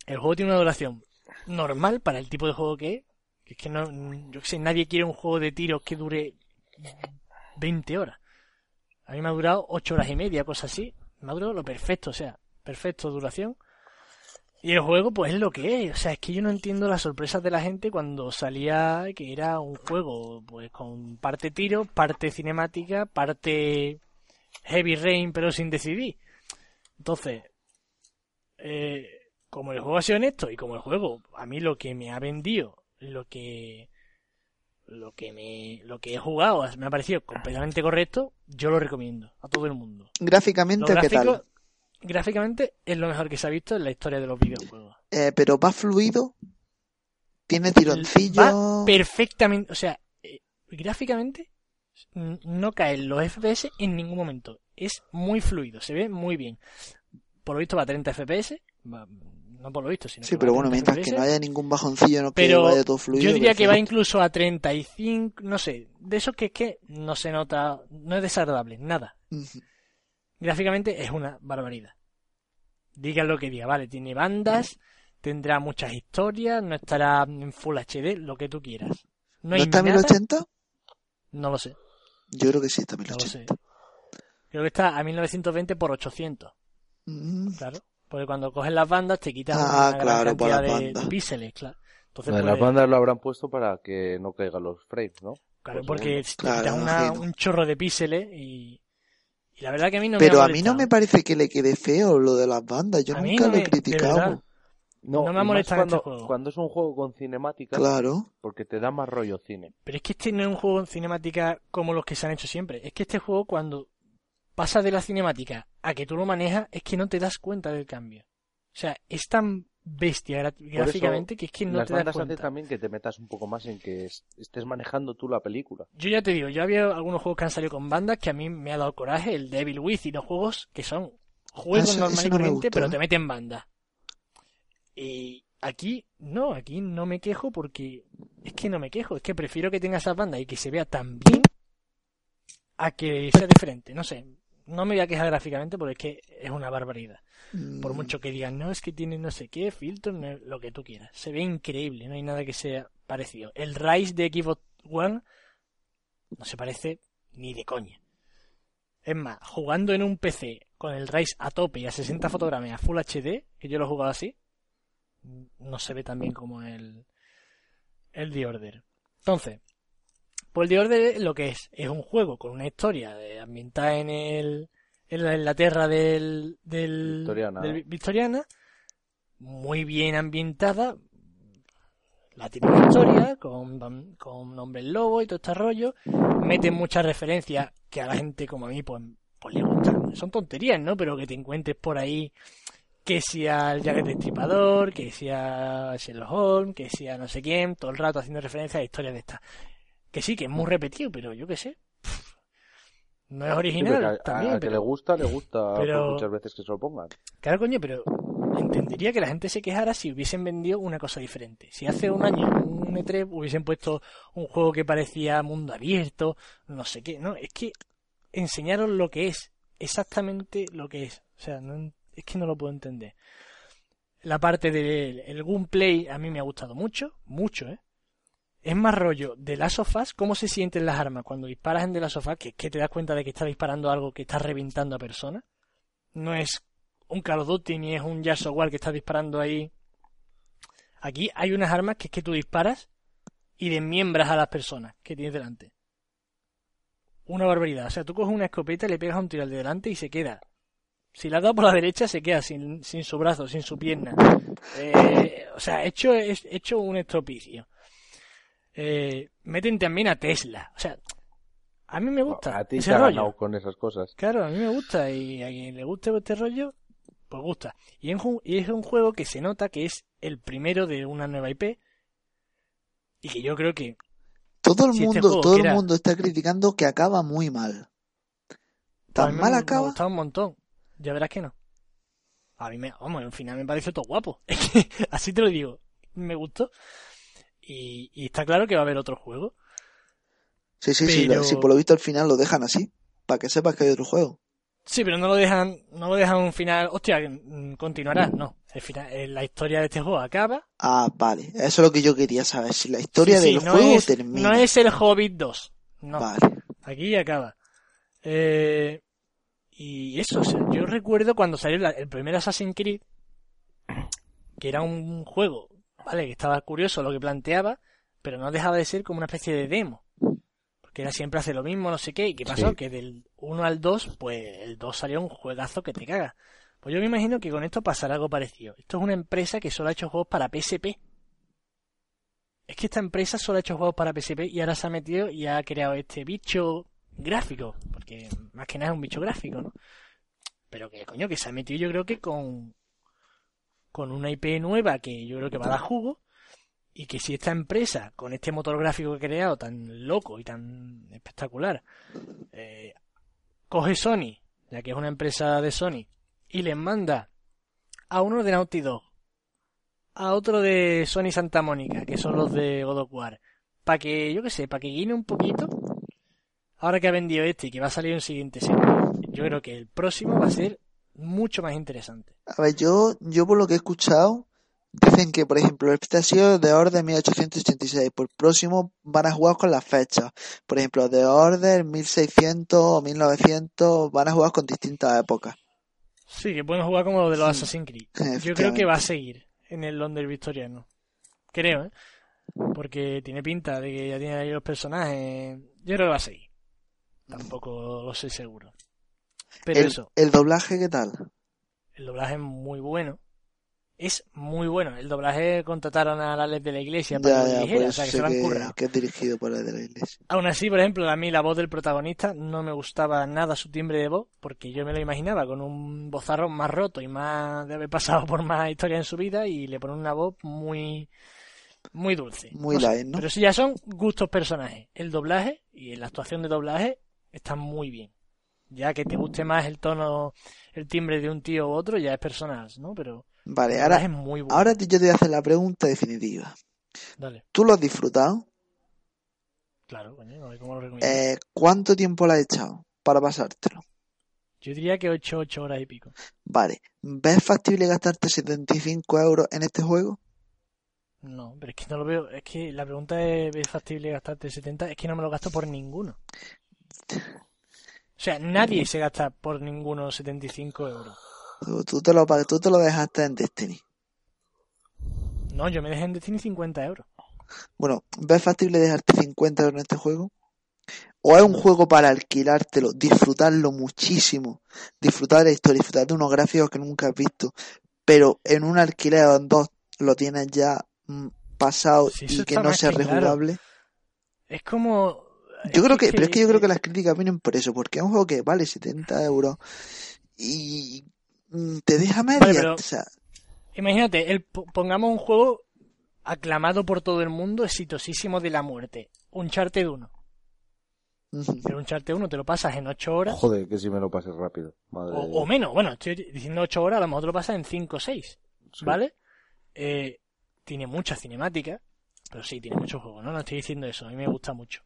El juego tiene una duración normal para el tipo de juego que es, que es que no, yo qué sé, nadie quiere un juego de tiros que dure 20 horas. A mí me ha durado 8 horas y media, cosas así. Me ha durado lo perfecto, o sea, perfecto duración. Y el juego, pues es lo que es. O sea, es que yo no entiendo las sorpresas de la gente cuando salía que era un juego, pues con parte tiro, parte cinemática, parte Heavy Rain, pero sin decidir. Entonces, eh, como el juego ha sido honesto y como el juego, a mí lo que me ha vendido, lo que lo que me lo que he jugado me ha parecido completamente correcto, yo lo recomiendo a todo el mundo. Gráficamente, ¿qué tal? Gráficamente es lo mejor que se ha visto en la historia de los videojuegos. Eh, pero va fluido. Tiene tironcillos. Va perfectamente, o sea, eh, gráficamente no caen los FPS en ningún momento. Es muy fluido, se ve muy bien. Por lo visto va a 30 FPS, va- no por lo visto, sino Sí, que pero bueno, 30 mientras que no haya ningún bajoncillo, no que Pero vaya todo fluido. Yo diría que va incluso a 35, no sé, de esos que es que no se nota, no es desagradable, nada. Gráficamente es una barbaridad. Digan lo que diga, vale, tiene bandas, tendrá muchas historias, no estará en Full HD, lo que tú quieras. No, ¿No hay está a nada, 1080? no lo sé, Yo creo que sí está a no lo sé. 1080. Creo que está a 1920 por 800, Mm. claro. Porque cuando coges las bandas te quitas Ah, una gran claro, cantidad las de, píxeles, claro. Entonces, Lo de pues, las bandas lo habrán puesto para que no caigan los frames, ¿no? claro, por porque te Claro, quitas una- un chorro de píxeles y, y la verdad que a mí no me Pero ha a mí no me parece que le quede feo lo de las bandas. Yo A nunca no lo he me- criticado. No me ha molestado en este cuando, juego. cuando es un juego con cinemática, Claro. porque te da más rollo cine. Pero es que este no es un juego en cinemática como los que se han hecho siempre. Es que este juego cuando pasa de la cinemática a que tú lo manejas es que no te das cuenta del cambio. O sea, es tan bestia gráficamente que es que no las te das bandas hace cuenta. también que te metas un poco más en que es- estés manejando tú la película. Yo ya te digo, yo había algunos juegos que han salido con bandas que a mí me ha dado coraje, el Devil With y los juegos que son juegos Eso- normal eso y no me corriente, gustó, pero ¿eh? te meten banda. Y aquí no, aquí no me quejo porque es que no me quejo, es que prefiero que tenga esas bandas y que se vea tan bien a que sea diferente, no sé. No me voy a quejar gráficamente porque es que es una barbaridad. Por Mm, mucho que digan, no, es que tiene no sé qué, filtros, no- lo que tú quieras. Se ve increíble, no hay nada que sea parecido. El Rise de Xbox One no se parece ni de coña. Es más, jugando en un PC con el Rise a tope y a 60 fotogramas a Full HD, que yo lo he jugado así, no se ve tan bien como el, el The Order. Entonces, pues el The Order lo que es, es un juego con una historia de, ambientada en el en la Inglaterra del, del, Victoriana. del vi- victoriana, muy bien ambientada, la típica historia, con, con Hombre Lobo y todo este rollo, meten muchas referencias que a la gente como a mí pues, pues le gustan. Son tonterías, ¿no? Pero que te encuentres por ahí que sea el Jack el Destripador, que sea Sherlock Holmes, que sea no sé quién, todo el rato haciendo referencias a historias de estas. Que sí, que es muy repetido, pero yo qué sé. pff, No es Sí, original, a- a- también, al que pero... le gusta, le gusta pero- muchas veces que se lo pongan. Claro, coño, pero entendería que la gente se quejara si hubiesen vendido una cosa diferente. Si hace un año, un E3, hubiesen puesto un juego que parecía mundo abierto, no sé qué, no, es que enseñaron lo que es, exactamente lo que es. O sea, no, es que no lo puedo entender. La parte del el gunplay a mí me ha gustado mucho, mucho, ¿eh? Es más rollo de las sofás, cómo se sienten las armas cuando disparas en de las sofás, que que te das cuenta de que estás disparando algo que está reventando a personas. No es un Call ni es un Jazz War que estás disparando ahí. Aquí hay unas armas que es que tú disparas y desmiembras a las personas que tienes delante. Una barbaridad. O sea, tú coges una escopeta le pegas un tiro al de delante y se queda. Si la has dado por la derecha, se queda sin, sin su brazo, sin su pierna. Eh, o sea, hecho, hecho un estropicio. Eh, meten también a Tesla. O sea, a mí me gusta. A ti ese te ha rollo. ganado con esas cosas. Claro, a mí me gusta y a quien le guste este rollo, pues gusta. Y es, un, y es un juego que se nota que es el primero de una nueva IP y que yo creo que Todo el Si este mundo, todo el mundo está criticando que acaba muy mal. a Tan mí mal me, me acaba. gustaba un montón. Ya verás que no. A mí me, vamos, al final me pareció todo guapo. Es que, así te lo digo. Me gustó. Y, y está claro que va a haber otro juego. Sí, sí, sí, Pero- sí, por lo visto al final lo dejan así, para que sepas que hay otro juego. Sí, pero no lo dejan, no lo dejan un final, hostia, mm, continuará, no. El final, eh, la historia de este juego acaba. Ah, vale, eso es lo que yo quería saber, si la historia Sí, sí, del no juego es, termina. No es el Hobbit 2. No. Vale. Aquí acaba. Eh, y eso, o sea, yo recuerdo cuando salió la- el primer Assassin's Creed, que era un juego, ¿vale? Que estaba curioso lo que planteaba, pero no dejaba de ser como una especie de demo. Porque era siempre hace lo mismo, no sé qué, y qué pasó, Sí. que del 1 al 2, pues el 2 salió un juegazo que te caga. Pues yo me imagino que con esto pasará algo parecido. Esto es una empresa que solo ha hecho juegos para PSP. Es que esta empresa solo ha hecho juegos para PSP y ahora se ha metido y ha creado este bicho gráfico. Porque más que nada es un bicho gráfico, ¿no? Pero que coño, que se ha metido yo creo que con, con una IP nueva que yo creo que va a dar jugo. Y que si esta empresa, con este motor gráfico que ha creado tan loco y tan espectacular, eh, coge Sony, ya que es una empresa de Sony, y les manda a uno de Naughty Dog, a otro de Sony Santa Mónica, que son los de God of War, para que, yo qué sé, para que guine un poquito, ahora que ha vendido este y que va a salir un siguiente secuel, yo creo que el próximo va a ser mucho más interesante. A ver, yo, yo por lo que he escuchado, dicen que, por ejemplo, este ha sido de Order 1886. Por próximo van a jugar con las fechas. Por ejemplo, de Order 1600 o 1900 van a jugar con distintas épocas. Sí, que pueden jugar como lo de los Sí, Assassin's Creed. Yo creo que va a seguir en el Londres victoriano. Creo, ¿eh? Porque tiene pinta de que ya tiene ahí los personajes. Yo creo que va a seguir. Tampoco lo sé seguro. Pero El, eso, el doblaje, ¿qué tal? el doblaje es muy bueno. es muy bueno. El doblaje contrataron a la ley de la iglesia para ya, que por dijera, o sea que se lo han que, currado. que es dirigido por el de la iglesia. Aún así, por ejemplo, a mí la voz del protagonista no me gustaba nada su timbre de voz, porque yo me lo imaginaba con un bozarrón más roto y más de haber pasado por más historia en su vida y le ponen una voz muy muy dulce. Muy light, ¿no? Pero eso ya son gustos personajes. El doblaje y la actuación de doblaje están muy bien. Ya que te guste más el tono, el timbre de un tío u otro, ya es personal, ¿no? Pero Vale, ahora, es muy bueno. ahora yo te voy a hacer la pregunta definitiva. Dale, ¿Tú lo has disfrutado? claro, coño, ver cómo lo recomiendo. Eh, ¿Cuánto tiempo le has echado para pasártelo? Yo diría que 8, 8 horas y pico. Vale, ¿ves factible gastarte 75 euros en este juego? No, pero es que no lo veo. Es que la pregunta es: ¿es factible gastarte 70? Es que no me lo gasto por ninguno. O sea, nadie se gasta por ninguno 75 euros. Tú, tú te lo, tú te lo dejaste en Destiny. No, yo me dejé en Destiny 50 euros. Bueno, ¿ves factible dejarte 50 euros en este juego? ¿O es un juego para alquilártelo, disfrutarlo muchísimo, disfrutar de la historia, disfrutar de unos gráficos que nunca has visto, pero en un alquiler o en dos lo tienes ya mm, pasado y que no sea claro. rejugable? Es como. Yo creo que, pero es que yo creo que las críticas vienen por eso, porque es un juego que vale 70 euros y te deja media, pero- o sea, Imagínate, el, po- pongamos un juego aclamado por todo el mundo, exitosísimo de la muerte. Uncharted 1. ujú. Pero Uncharted 1 te lo pasas en 8 horas. Joder, que si me lo pases rápido. Madre O, o menos. Bueno, estoy diciendo 8 horas, a lo mejor te lo pasas en 5 o 6. Sí. ¿Vale? Eh, tiene mucha cinemática, pero sí, tiene mucho juego, ¿no? No estoy diciendo eso, a mí me gusta mucho.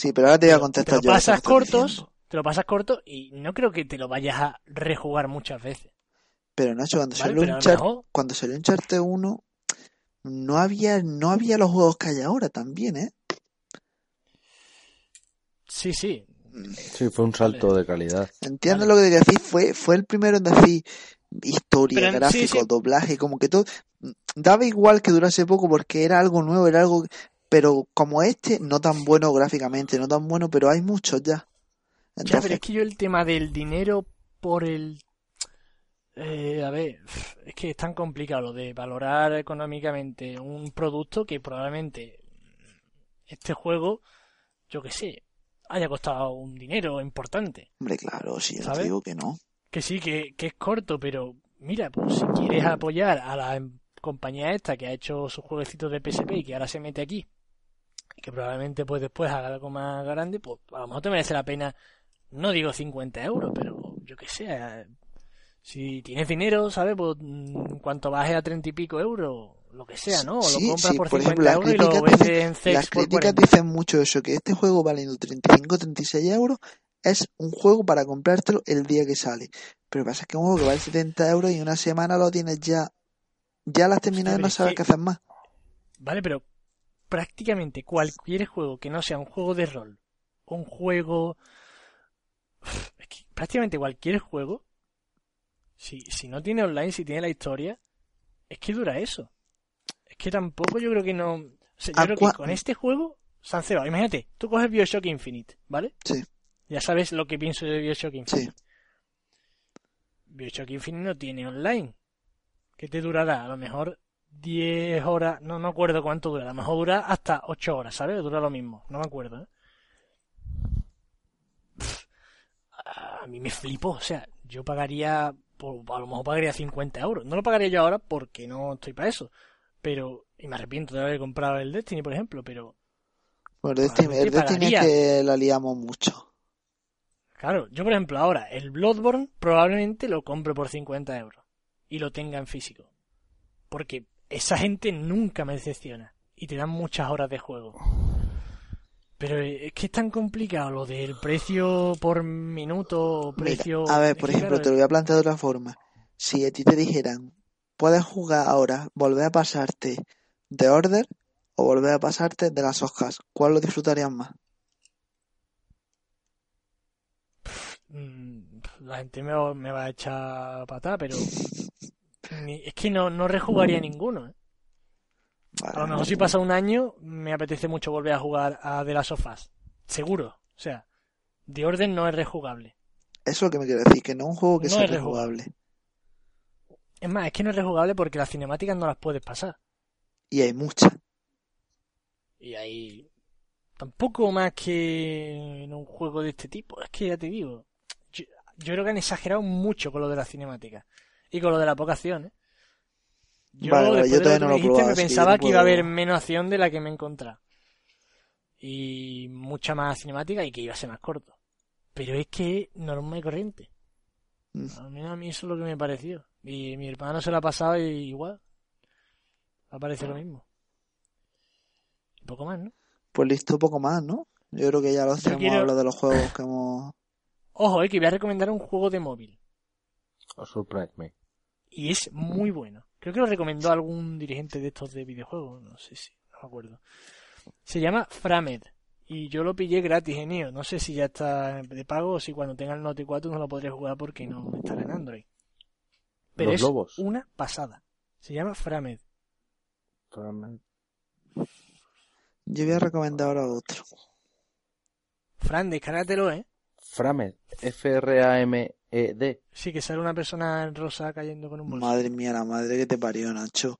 Sí, pero ahora te voy a Te contestar lo yo. pasas cortos, diciendo. te lo pasas corto y no creo que te lo vayas a rejugar muchas veces. Pero Nacho, cuando ¿Vale? salió Uncharted, mejor, cuando salió Uncharted 1, no había, no había los juegos que hay ahora también, ¿eh? sí, sí. Sí, fue un salto de calidad. Entiendo Vale. lo que decís, fue, fue el primero en decir historia, Pero, sí, gráfico, sí. doblaje, como que todo, daba igual que durase poco porque era algo nuevo, era algo, pero como este, no tan bueno gráficamente, no tan bueno, pero hay muchos ya. Ya, pero Entonces, es que yo el tema del dinero por el... Eh, a ver, es que es tan complicado lo de valorar económicamente un producto que probablemente este juego, yo que sé, haya costado un dinero importante. hombre, claro, sí, yo no te digo que no. Que sí, que, que es corto, pero mira, pues si quieres apoyar a la em- compañía esta que ha hecho sus jueguecitos de PSP y que ahora se mete aquí, y que probablemente pues después haga algo más grande, pues a lo mejor te merece la pena, no digo 50 euros, pero yo que sé, eh, si tienes dinero, ¿sabes? Pues mm, cuanto baje a 30 y pico euros, lo que sea, ¿no? O Sí, lo compras sí, por por 50 ejemplo, las euros y lo vendes dicen- en Las críticas 40. dicen mucho eso, que este juego valiendo 35 36 euros es un juego para comprártelo el día que sale. Pero pasa que un juego que vale 70 euros y en una semana lo tienes ya. Ya lo has terminado y no es sabes qué hacer más. Vale, pero prácticamente cualquier juego que no sea un juego de rol, un juego... Es que prácticamente cualquier juego, si, si no tiene online, si tiene la historia, es que dura eso. Es que tampoco yo creo que no... O sea, yo ¿A creo que con este juego se han cebado. Imagínate, tú coges Bioshock Infinite, ¿vale? Sí. Ya sabes lo que pienso de Bioshock Infinite. Sí. Bioshock Infinite no tiene online. ¿Qué te durará? A lo mejor 10 horas, no me acuerdo cuánto dura. A lo mejor dura hasta 8 horas, ¿sabes? Dura lo mismo, no me acuerdo. ¿eh? Pff, A mí me flipo, o sea, yo pagaría, por- a lo mejor pagaría 50 euros. No lo pagaría yo ahora porque no estoy para eso. Pero, y me arrepiento de haber comprado el Destiny, por ejemplo, pero Bueno, el Destiny, el Destiny es que la liamos mucho. Claro, yo por ejemplo ahora el Bloodborne probablemente lo compre por 50 euros y lo tenga en físico. Porque esa gente nunca me decepciona y te dan muchas horas de juego. Pero es que es tan complicado lo del precio por minuto Mira, precio... a ver, por ejemplo, claro, te lo voy a plantear de otra forma. Si a ti te dijeran, puedes jugar ahora, volver a pasarte de Order o volver a pasarte de las hojas, ¿cuál lo disfrutarías más? mm, la gente me, va- me va a echar patada, pero es que no, no rejugaría ninguno. ¿eh? Vale, A lo mejor si pasa un año, me apetece mucho volver a jugar a The Last of Us. Seguro. O sea, The Order no es rejugable. Eso es lo que me quiero decir, que no es un juego que No sea es rejugable. Es más, es que no es rejugable porque las cinemáticas no las puedes pasar. Y hay muchas. Y ahí tampoco más que en un juego de este tipo. Es que ya te digo, yo, yo creo que han exagerado mucho con lo de las cinemáticas y con lo de la poca acción. ¿eh? Yo, Vale, vale, después yo de todavía que no me lo dijiste, probado, me que pensaba que iba a haber menos acción de la que me he encontrado. Y mucha más cinemática y que iba a ser más corto. Pero es que es normal y corriente. Mm. Al menos a mí eso es lo que me pareció. Y mi hermano se la ha pasado y igual. Parecido lo mismo. Un poco más, ¿no? Pues listo, poco más, ¿no? Yo creo que ya los Yo hemos quiero- hablado de los juegos que hemos... Ojo, eh, que voy a recomendar un juego de móvil. Oh, surprise me. Y es muy bueno. Creo que lo recomendó algún dirigente de estos de videojuegos. No sé si, no me acuerdo. Se llama Framed. Y yo lo pillé gratis en iOS. No sé si ya está de pago o si cuando tenga el Note 4 no lo podré jugar porque no está en Android. Pero Los es lobos. una pasada. Se llama Framed. Yo voy a recomendar ahora otro. Fran, descárgatelo, ¿eh? Framed. F-R-A-M-E-D. Sí, que sale una persona rosa cayendo con un bolso. Madre mía, la madre que te parió, Nacho.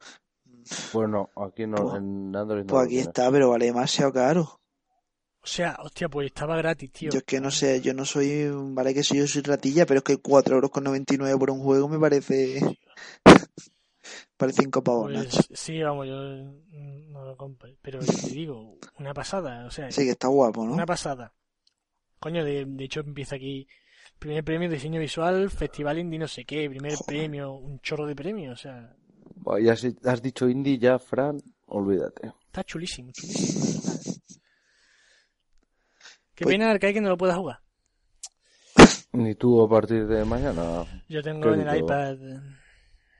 Bueno, aquí no, Pues- en Android no. Pues aquí está, pero vale demasiado caro. O sea, hostia, pues estaba gratis, tío. Yo es que no sé, yo no soy, vale que si yo soy ratilla, pero es que 4 euros con 99 por un juego me parece... parece 5 pavos, Pues Nacho. sí, vamos, yo mm, no lo compré. Pero te digo, una pasada. O sea, Sí, que está guapo, ¿no? Una pasada. Coño, de, de hecho empieza aquí. Primer premio diseño visual, festival indie no sé qué, primer Joder. premio, un chorro de premios, o sea, ya si has dicho indie ya, Fran, olvídate. está chulísimo, chulísimo. de. Qué Pues- pena Arcade que no lo pueda jugar. Ni tú a partir de mañana. Yo tengo en el iPad.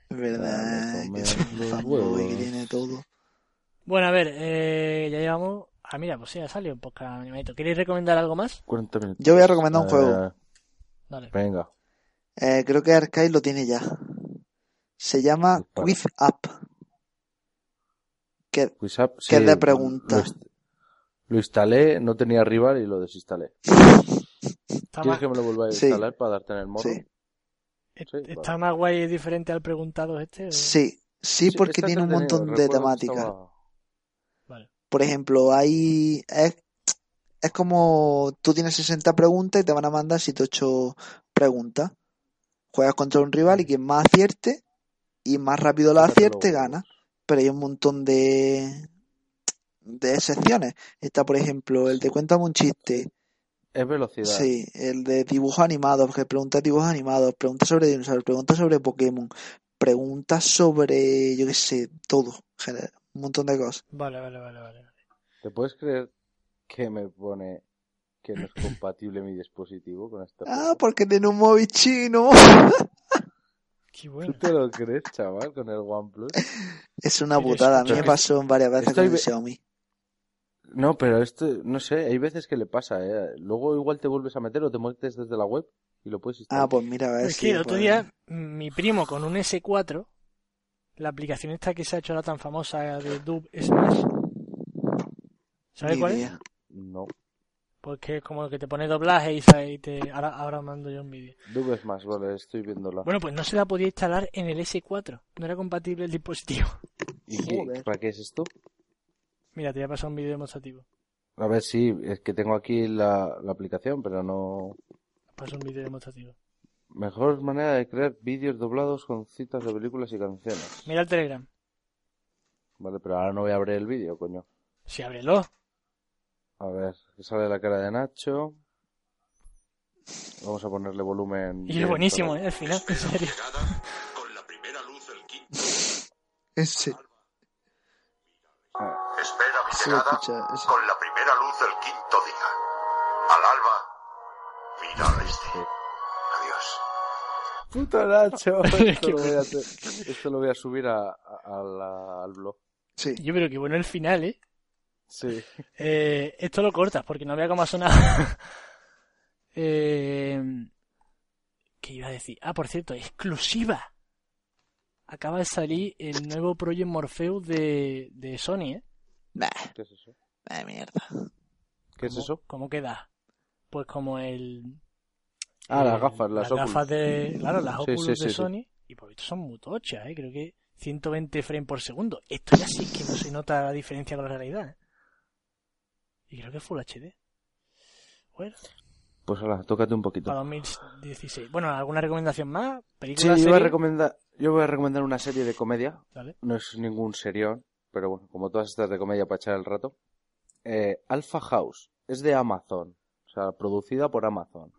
Verdad, que que tiene todo. Bueno, a ver, eh, ya llevamos. Ah, mira, pues sí, ha salido un podcast animadito. ¿Queréis recomendar algo más? 40 minutos. Yo voy a recomendar un Eh, juego. Dale. Venga. Eh, creo que Arcade lo tiene ya. Se llama. Quiz Up. Que, QuizUp, ¿Qué sí, de pregunta? Lo, inst- lo instalé, no tenía rival y lo desinstalé. Está ¿Quieres más, que me lo vuelva a Sí. instalar para darte en el sí, es- sí, está vale. más guay y diferente al preguntado este. o- sí, sí, porque tiene un montón de que temáticas. estaba- Vale. Por ejemplo, hay. Es, es como tú tienes 60 preguntas y te van a mandar 7 8 preguntas. Juegas contra un rival y quien más acierte y más rápido la acierte gana. Pero hay un montón de. de secciones. Está, por ejemplo, el de cuéntame un chiste. Es velocidad. Sí, el de dibujos animados, que preguntas de dibujos animados, preguntas sobre dinosaurios, preguntas sobre Pokémon, preguntas sobre, yo qué sé, todo, un montón de cosas. Vale, vale, vale, vale. ¿Te puedes creer que me pone que no es compatible mi dispositivo con este Ah, porque tiene un móvil chino. Qué ¿Tú bueno. te lo crees, chaval, con el OnePlus? Es una putada, a mí me pasó varias veces Estoy con el Xiaomi. No, pero esto, no sé, hay veces que le pasa, ¿eh? Luego igual te vuelves a meter o te metes desde la web y lo puedes instalar. Ah, pues mira, a ver Es si que el otro día, mi primo con un S4, la aplicación esta que se ha hecho ahora tan famosa de Dub Smash, ¿sabes Ni cuál es? No. Pues que es como que te pone doblaje y, te... Ahora, ahora mando yo un vídeo. Dubes más, vale, estoy viéndola. Bueno, pues no se la podía instalar en el S4. No era compatible el dispositivo. ¿Y qué- para qué es esto? Mira, te voy a pasar un vídeo demostrativo. A ver, sí, es que tengo aquí la, la aplicación, pero no... Paso un vídeo demostrativo. Mejor manera de crear vídeos doblados con citas de películas y canciones. Mira el Telegram. Vale, pero ahora no voy a abrir el vídeo, coño. Sí, ábrelo. A ver, que sale la cara de Nacho. Vamos a ponerle volumen. Y es buenísimo, ¿eh? Al final, en serio. Llegada, con la primera luz del quinto. Ese, Espera mi sí, llegada con la primera luz del quinto día. Al alba, mira al este. Adiós. ¡Puto Nacho! Esto lo voy a, hacer- esto lo voy a subir a, a- a la- al blog. Sí, Yo, pero que bueno el final, ¿eh? Sí. Eh, esto lo cortas porque no vea cómo ha sonado. eh, ¿Qué iba a decir? Ah, por cierto, exclusiva. Acaba de salir el nuevo Project Morpheus de, de Sony, ¿eh? nah, ¿Qué es eso? mierda. ¿Qué es ¿Cómo- eso? ¿Cómo queda? Pues como el... Ah, las gafas, las, gafas Oculus. de... Claro, las Sí, Oculus sí, de sí, sí. Sony y por esto son muy tochas, ¿eh? Creo que 120 frames por segundo. Esto ya sí que no se nota la diferencia con la realidad. ¿eh? Y creo que es Full HD. Bueno, Pues ahora, tócate un poquito. para 2016. Bueno, ¿alguna recomendación más? Sí, ¿Película, yo voy, a recomendar, yo voy a recomendar una serie de comedia. Dale. No es ningún serión, pero bueno, como todas estas de comedia para echar el rato. Eh, Alpha House. Es de Amazon. O sea, producida por Amazon.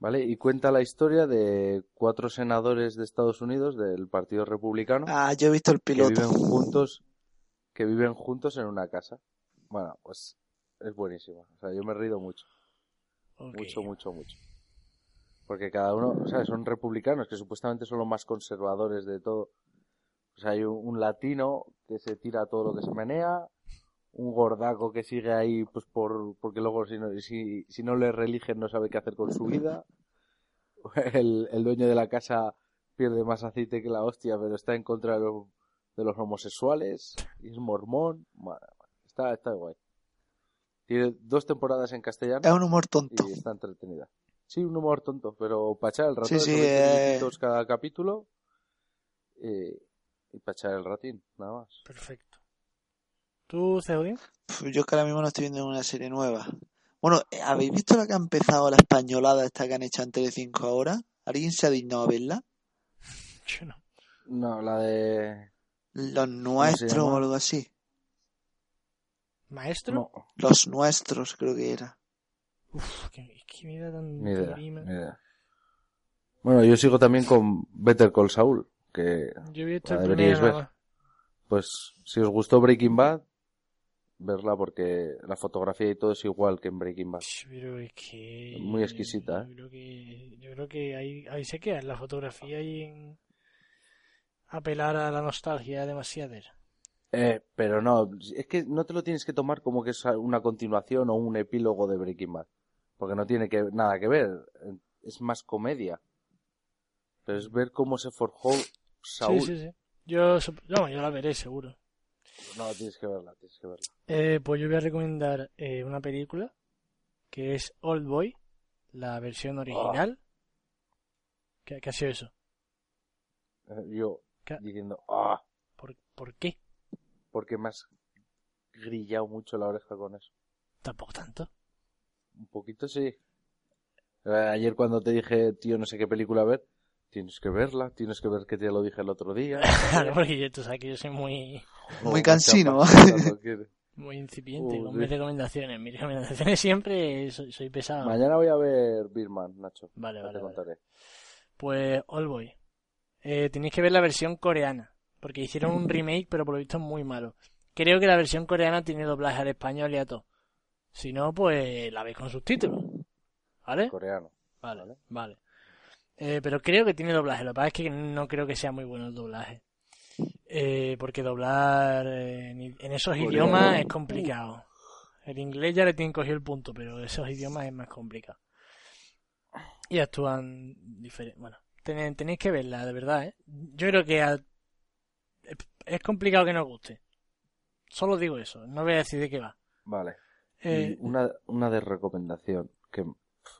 ¿Vale? Y cuenta la historia de cuatro senadores de Estados Unidos del Partido Republicano Ah, yo he visto el que piloto. viven juntos que viven juntos en una casa. Bueno, pues es buenísima. O sea, yo me he reído mucho. Mucho, mucho, mucho. Porque cada uno, o sea, son republicanos que supuestamente son los más conservadores de todo. O sea, hay un, un latino que se tira todo lo que se menea, un gordaco que sigue ahí pues por porque luego si no, si, si no le religen no sabe qué hacer con su vida. El, el dueño de la casa pierde más aceite que la hostia, pero está en contra de los, de los homosexuales y es mormón. Madre Está, está guay. Tiene dos temporadas en castellano Es un humor tonto. y está entretenida. Sí, un humor tonto, pero para echar el rato. Sí, sí, esos 20 eh. cada capítulo eh, y para echar el ratín, nada más. Perfecto. ¿Tú, Ceodín? Pf, Yo que ahora mismo no estoy viendo una serie nueva. Bueno, eh, ¿habéis visto la que ha empezado la españolada esta que han hecho en Telecinco ahora? ¿Alguien se ha dignado a verla? Yo no. No, la de... Los nuestros o algo así. ¿Maestro? No, Los nuestros creo que era. Uf, qué, qué me da tan ni idea, grima. ni idea. Bueno, yo sigo también con Better Call Saul, que Yo visto La deberíais ver. nada pues si os gustó Breaking Bad, verla porque la fotografía y todo es igual que en Breaking Bad. Pero es que... Muy exquisita, ¿eh? Yo creo que, yo creo que ahí, ahí se queda en la fotografía y en apelar a la nostalgia demasiadera. Eh, pero no, es que no te lo tienes que tomar como que es una continuación o un epílogo de Breaking Bad. Porque no tiene que, nada que ver. Es más comedia. Pero es ver cómo se forjó Saúl. Sí, sí, sí. Yo, no, yo la veré seguro. No, tienes que verla, tienes que verla. Eh, pues yo voy a recomendar eh, una película que es Old Boy, la versión original. ¿Qué, qué ha sido eso? Eh, Yo ¿Qué? diciendo, ah, ¿Por, ¿Por qué? Porque me has grillado mucho la oreja con eso. Tampoco tanto. Un poquito sí. Eh, Ayer cuando te dije, tío, no sé qué película ver, tienes que verla, tienes que ver que te lo dije el otro día. Claro, porque yo, tú sabes que yo soy muy, Muy Oh, cansino. muy incipiente con sí. mis recomendaciones. Mis recomendaciones siempre soy, soy pesado. Mañana voy a ver Birman, Nacho. Vale, vale, te vale. contaré. Pues All Boy. Eh, tenéis que ver la versión coreana. Porque hicieron un remake, pero por lo visto es muy malo. Creo que la versión coreana tiene doblaje al español y a todo. Si no, pues la veis con subtítulos. ¿Vale? Coreano. Vale, Vale. vale. Eh, pero creo que tiene doblaje. Lo que pasa es que no creo que sea muy bueno el doblaje. Eh, porque doblar en, en esos Coreano. idiomas es complicado. El inglés ya le tienen cogido el punto, pero esos idiomas es más complicado. Y actúan diferente. Bueno, tenéis, tenéis que verla, de verdad, ¿eh? Yo creo que a- es complicado que nos guste. Solo digo eso, no voy a decir de qué va. Vale. Eh, Y una, una de recomendación, que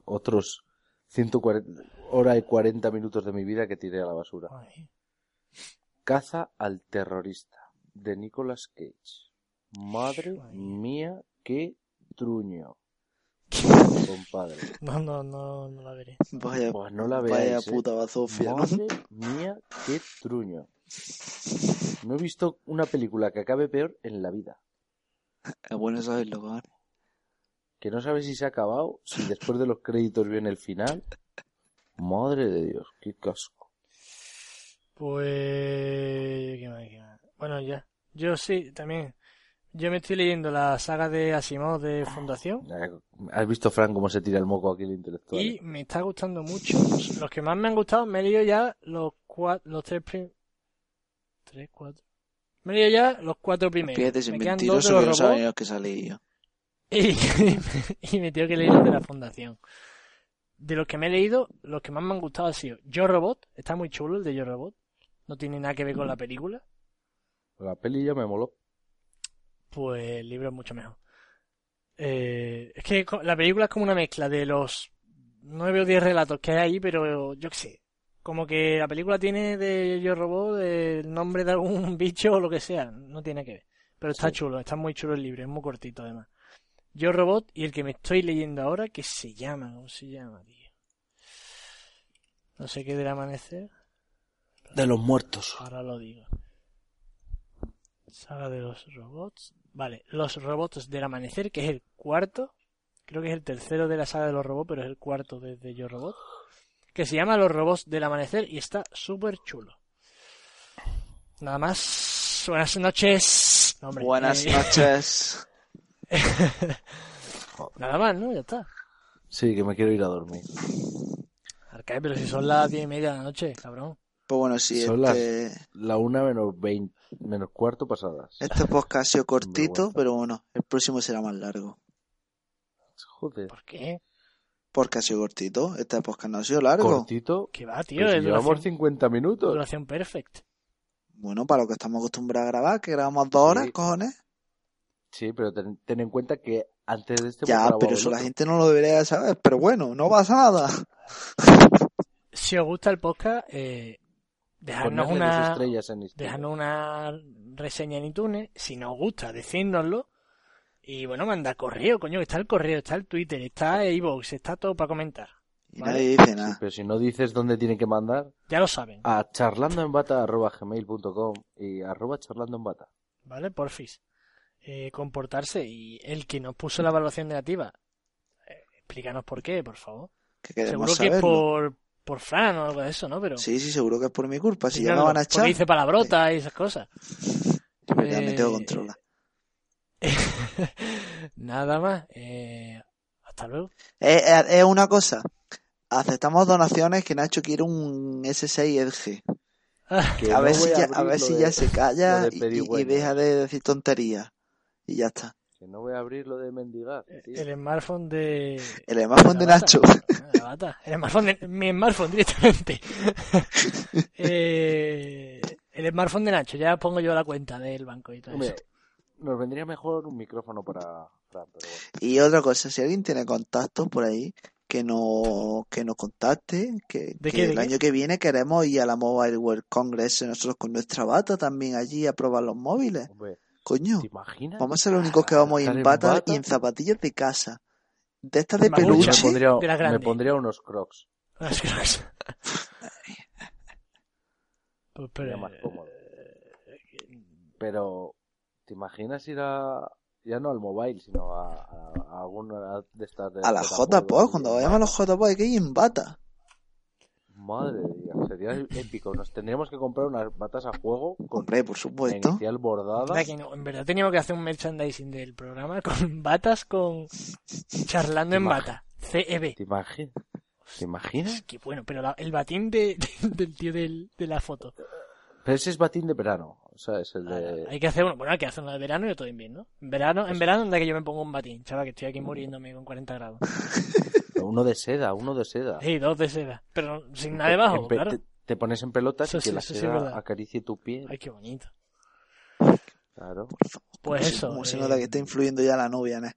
otros 140, hora y 40 minutos de mi vida que tiré a la basura. ay, Caza al terrorista, de Nicolas Cage. Madre Ay. mía, qué truño, compadre. no, no, no, no la veré. Vaya, Pues no la vaya veáis, ¿eh? puta bazofia, ¿no? Madre mía, qué truño. No he visto una película que acabe peor en la vida. Es bueno saberlo, cabrón. Que no sabes si se ha acabado, si después de los créditos viene el final. Madre de Dios, qué casco. Pues... ¿qué más, qué más? Bueno, ya. Yo sí, también. Yo me estoy leyendo la saga de Asimov de Fundación Eh, ¿Has visto, Frank, cómo se tira el moco aquí el intelectual? y me está gustando mucho. Los que más me han gustado, me he leído ya los cuatro, los tres prim... ¿Tres, cuatro? Me he leído ya los cuatro primeros. Fíjate, sin me quedan dos de que los los que salí yo. y, y me tengo que leer los de la Fundación. De los que me he leído, los que más me han gustado ha sido Yo Robot. Está muy chulo el de Yo Robot. No tiene nada que ver con la película. La peli ya me moló. Pues el libro es mucho mejor. Eh, es que la película es como una mezcla de los nueve o diez relatos que hay ahí, pero yo qué sé, como que la película tiene de Yo Robot el nombre de algún bicho o lo que sea. No tiene que ver. Pero está Sí. chulo, está muy chulo el libro, es muy cortito además. Yo Robot y el que me estoy leyendo ahora, que se llama, ¿cómo se llama, tío? No sé qué del amanecer, De los muertos. ahora lo digo. Saga de los robots. Vale, los robots del amanecer, que es el cuarto. Creo que es el tercero de la saga de los robots, pero es el cuarto desde Yo Robot. Que se llama Los robots del amanecer y está súper chulo. Nada más. Buenas noches. No, hombre, Buenas eh, noches. Nada más, ¿no? Ya está. Sí, que me quiero ir a dormir. Arcae, pero si son las diez y media de la noche, cabrón. Pues bueno, sí, Son este, La una menos veinte, menos cuarto pasadas. este podcast ha sido cortito, pero bueno, el próximo será más largo. Joder. ¿Por qué? Porque ha sido cortito, este podcast no ha sido largo. Cortito. ¿Qué va, tío? Si llevamos duración, 50 minutos. duración perfect. Bueno, para lo que estamos acostumbrados a grabar, que grabamos dos horas, Sí. cojones. Sí, pero ten, ten en cuenta que antes de este Ya, pero eso la gente no lo debería de saber. Pero bueno, no pasa nada. Si os gusta el podcast, eh, dejadnos una, estrellas en Instagram. dejadnos una reseña en iTunes. Si nos gusta, decírnoslo. Y bueno, manda correo, coño, que está el correo, está el Twitter, está iVoox, está todo para comentar. Y Vale. nadie dice Sí, nada. pero si no dices dónde tienen que mandar, Ya lo saben, a charlandoenbata.gmail.com y arroba charlandoenbata. ¿vale? Porfis. Eh, comportarse. Y el que nos puso la evaluación negativa, eh, explícanos por qué, por favor. Que Seguro que es por, por Fran o algo de eso, ¿no? Pero Sí, sí, seguro que es por mi culpa. Si ya díganoslo, van a echar, Porque dice palabrota y esas cosas. me tengo Eh, controlar. Nada más. Eh, hasta luego. Eh, eh, Es una cosa. Aceptamos donaciones que Nacho quiere un S6 Edge. Que A no ver si ya, a ver si de- ya se calla de y, deja de decir tonterías. Y ya está. Que no voy a abrir lo de mendigar. tío. El smartphone de. El smartphone de. Nacho. La bata. El smartphone de... Mi smartphone directamente. eh, el smartphone de Nacho. Ya pongo yo la cuenta del banco y todo Hombre, eso. Nos vendría mejor un micrófono para Fran, pero bueno. Y otra cosa, si alguien tiene contacto por ahí, que no, que nos contacte, que, ¿De que qué, de el qué? año que viene queremos ir a la Mobile World Congress nosotros con nuestra bata también allí a probar los móviles. Hombre, Coño, ¿te imaginas? vamos a ser los únicos que vamos a ir Estar en en bata y en zapatillas de casa. De estas de me peluche. pondría, de la me pondría unos crocs. Pues, Sería pero, más cómodo. Pero, ¿te imaginas ir a... Ya no al mobile, sino a, a, a alguna de estas... De A la JPOD, cuando vayamos a los JPOD hay que ir en bata. Madre mía, sería épico. Nos tendríamos que comprar unas batas a juego con Hombre, por supuesto. inicial bordada. Que no, en verdad teníamos que hacer un merchandising del programa con batas con charlando en bata. CEB. ¿Te imaginas? ¿Te imaginas? Qué bueno, pero la- el batín de, del tío del- de la foto. Pero ese es batín de verano. O sea, es el Ah, de... Hay que hacer uno, bueno, hay que hacer uno de verano y otro de invierno. En verano, en verano anda que yo me pongo un batín, chaval, que estoy aquí muriéndome con 40 grados. Uno de seda, uno de seda. Sí, dos de seda, pero sin nada debajo, En claro. te, te pones en pelotas Eso y que sí, la sí es seda verdad. acaricie tu piel. Ay, qué bonito. Claro. Pues Como se- eso. como se eh, nota que está influyendo ya la novia, ¿no?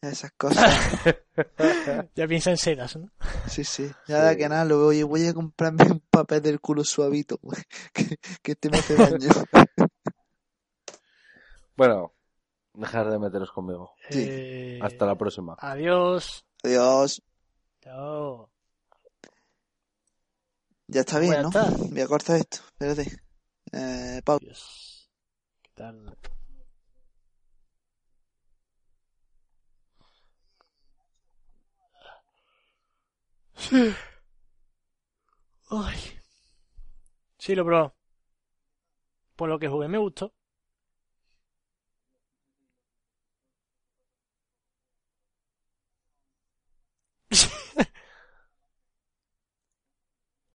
Esas cosas. Ya piensa en sedas, ¿no? Sí, sí. Ya Sí. que nada, luego oye, voy a comprarme un papel del culo suavito, que, que este me hace daño. Bueno, dejar de meteros conmigo. Sí. Eh, Hasta la próxima. Adiós. Adiós. Chao. Ya está bien, Pues ¿no? Voy a cortar esto. Espérate. Eh, pausa. Adiós. ¿Qué tal? Sí. Ay. Sí, lo probé. Por lo que jugué me gustó.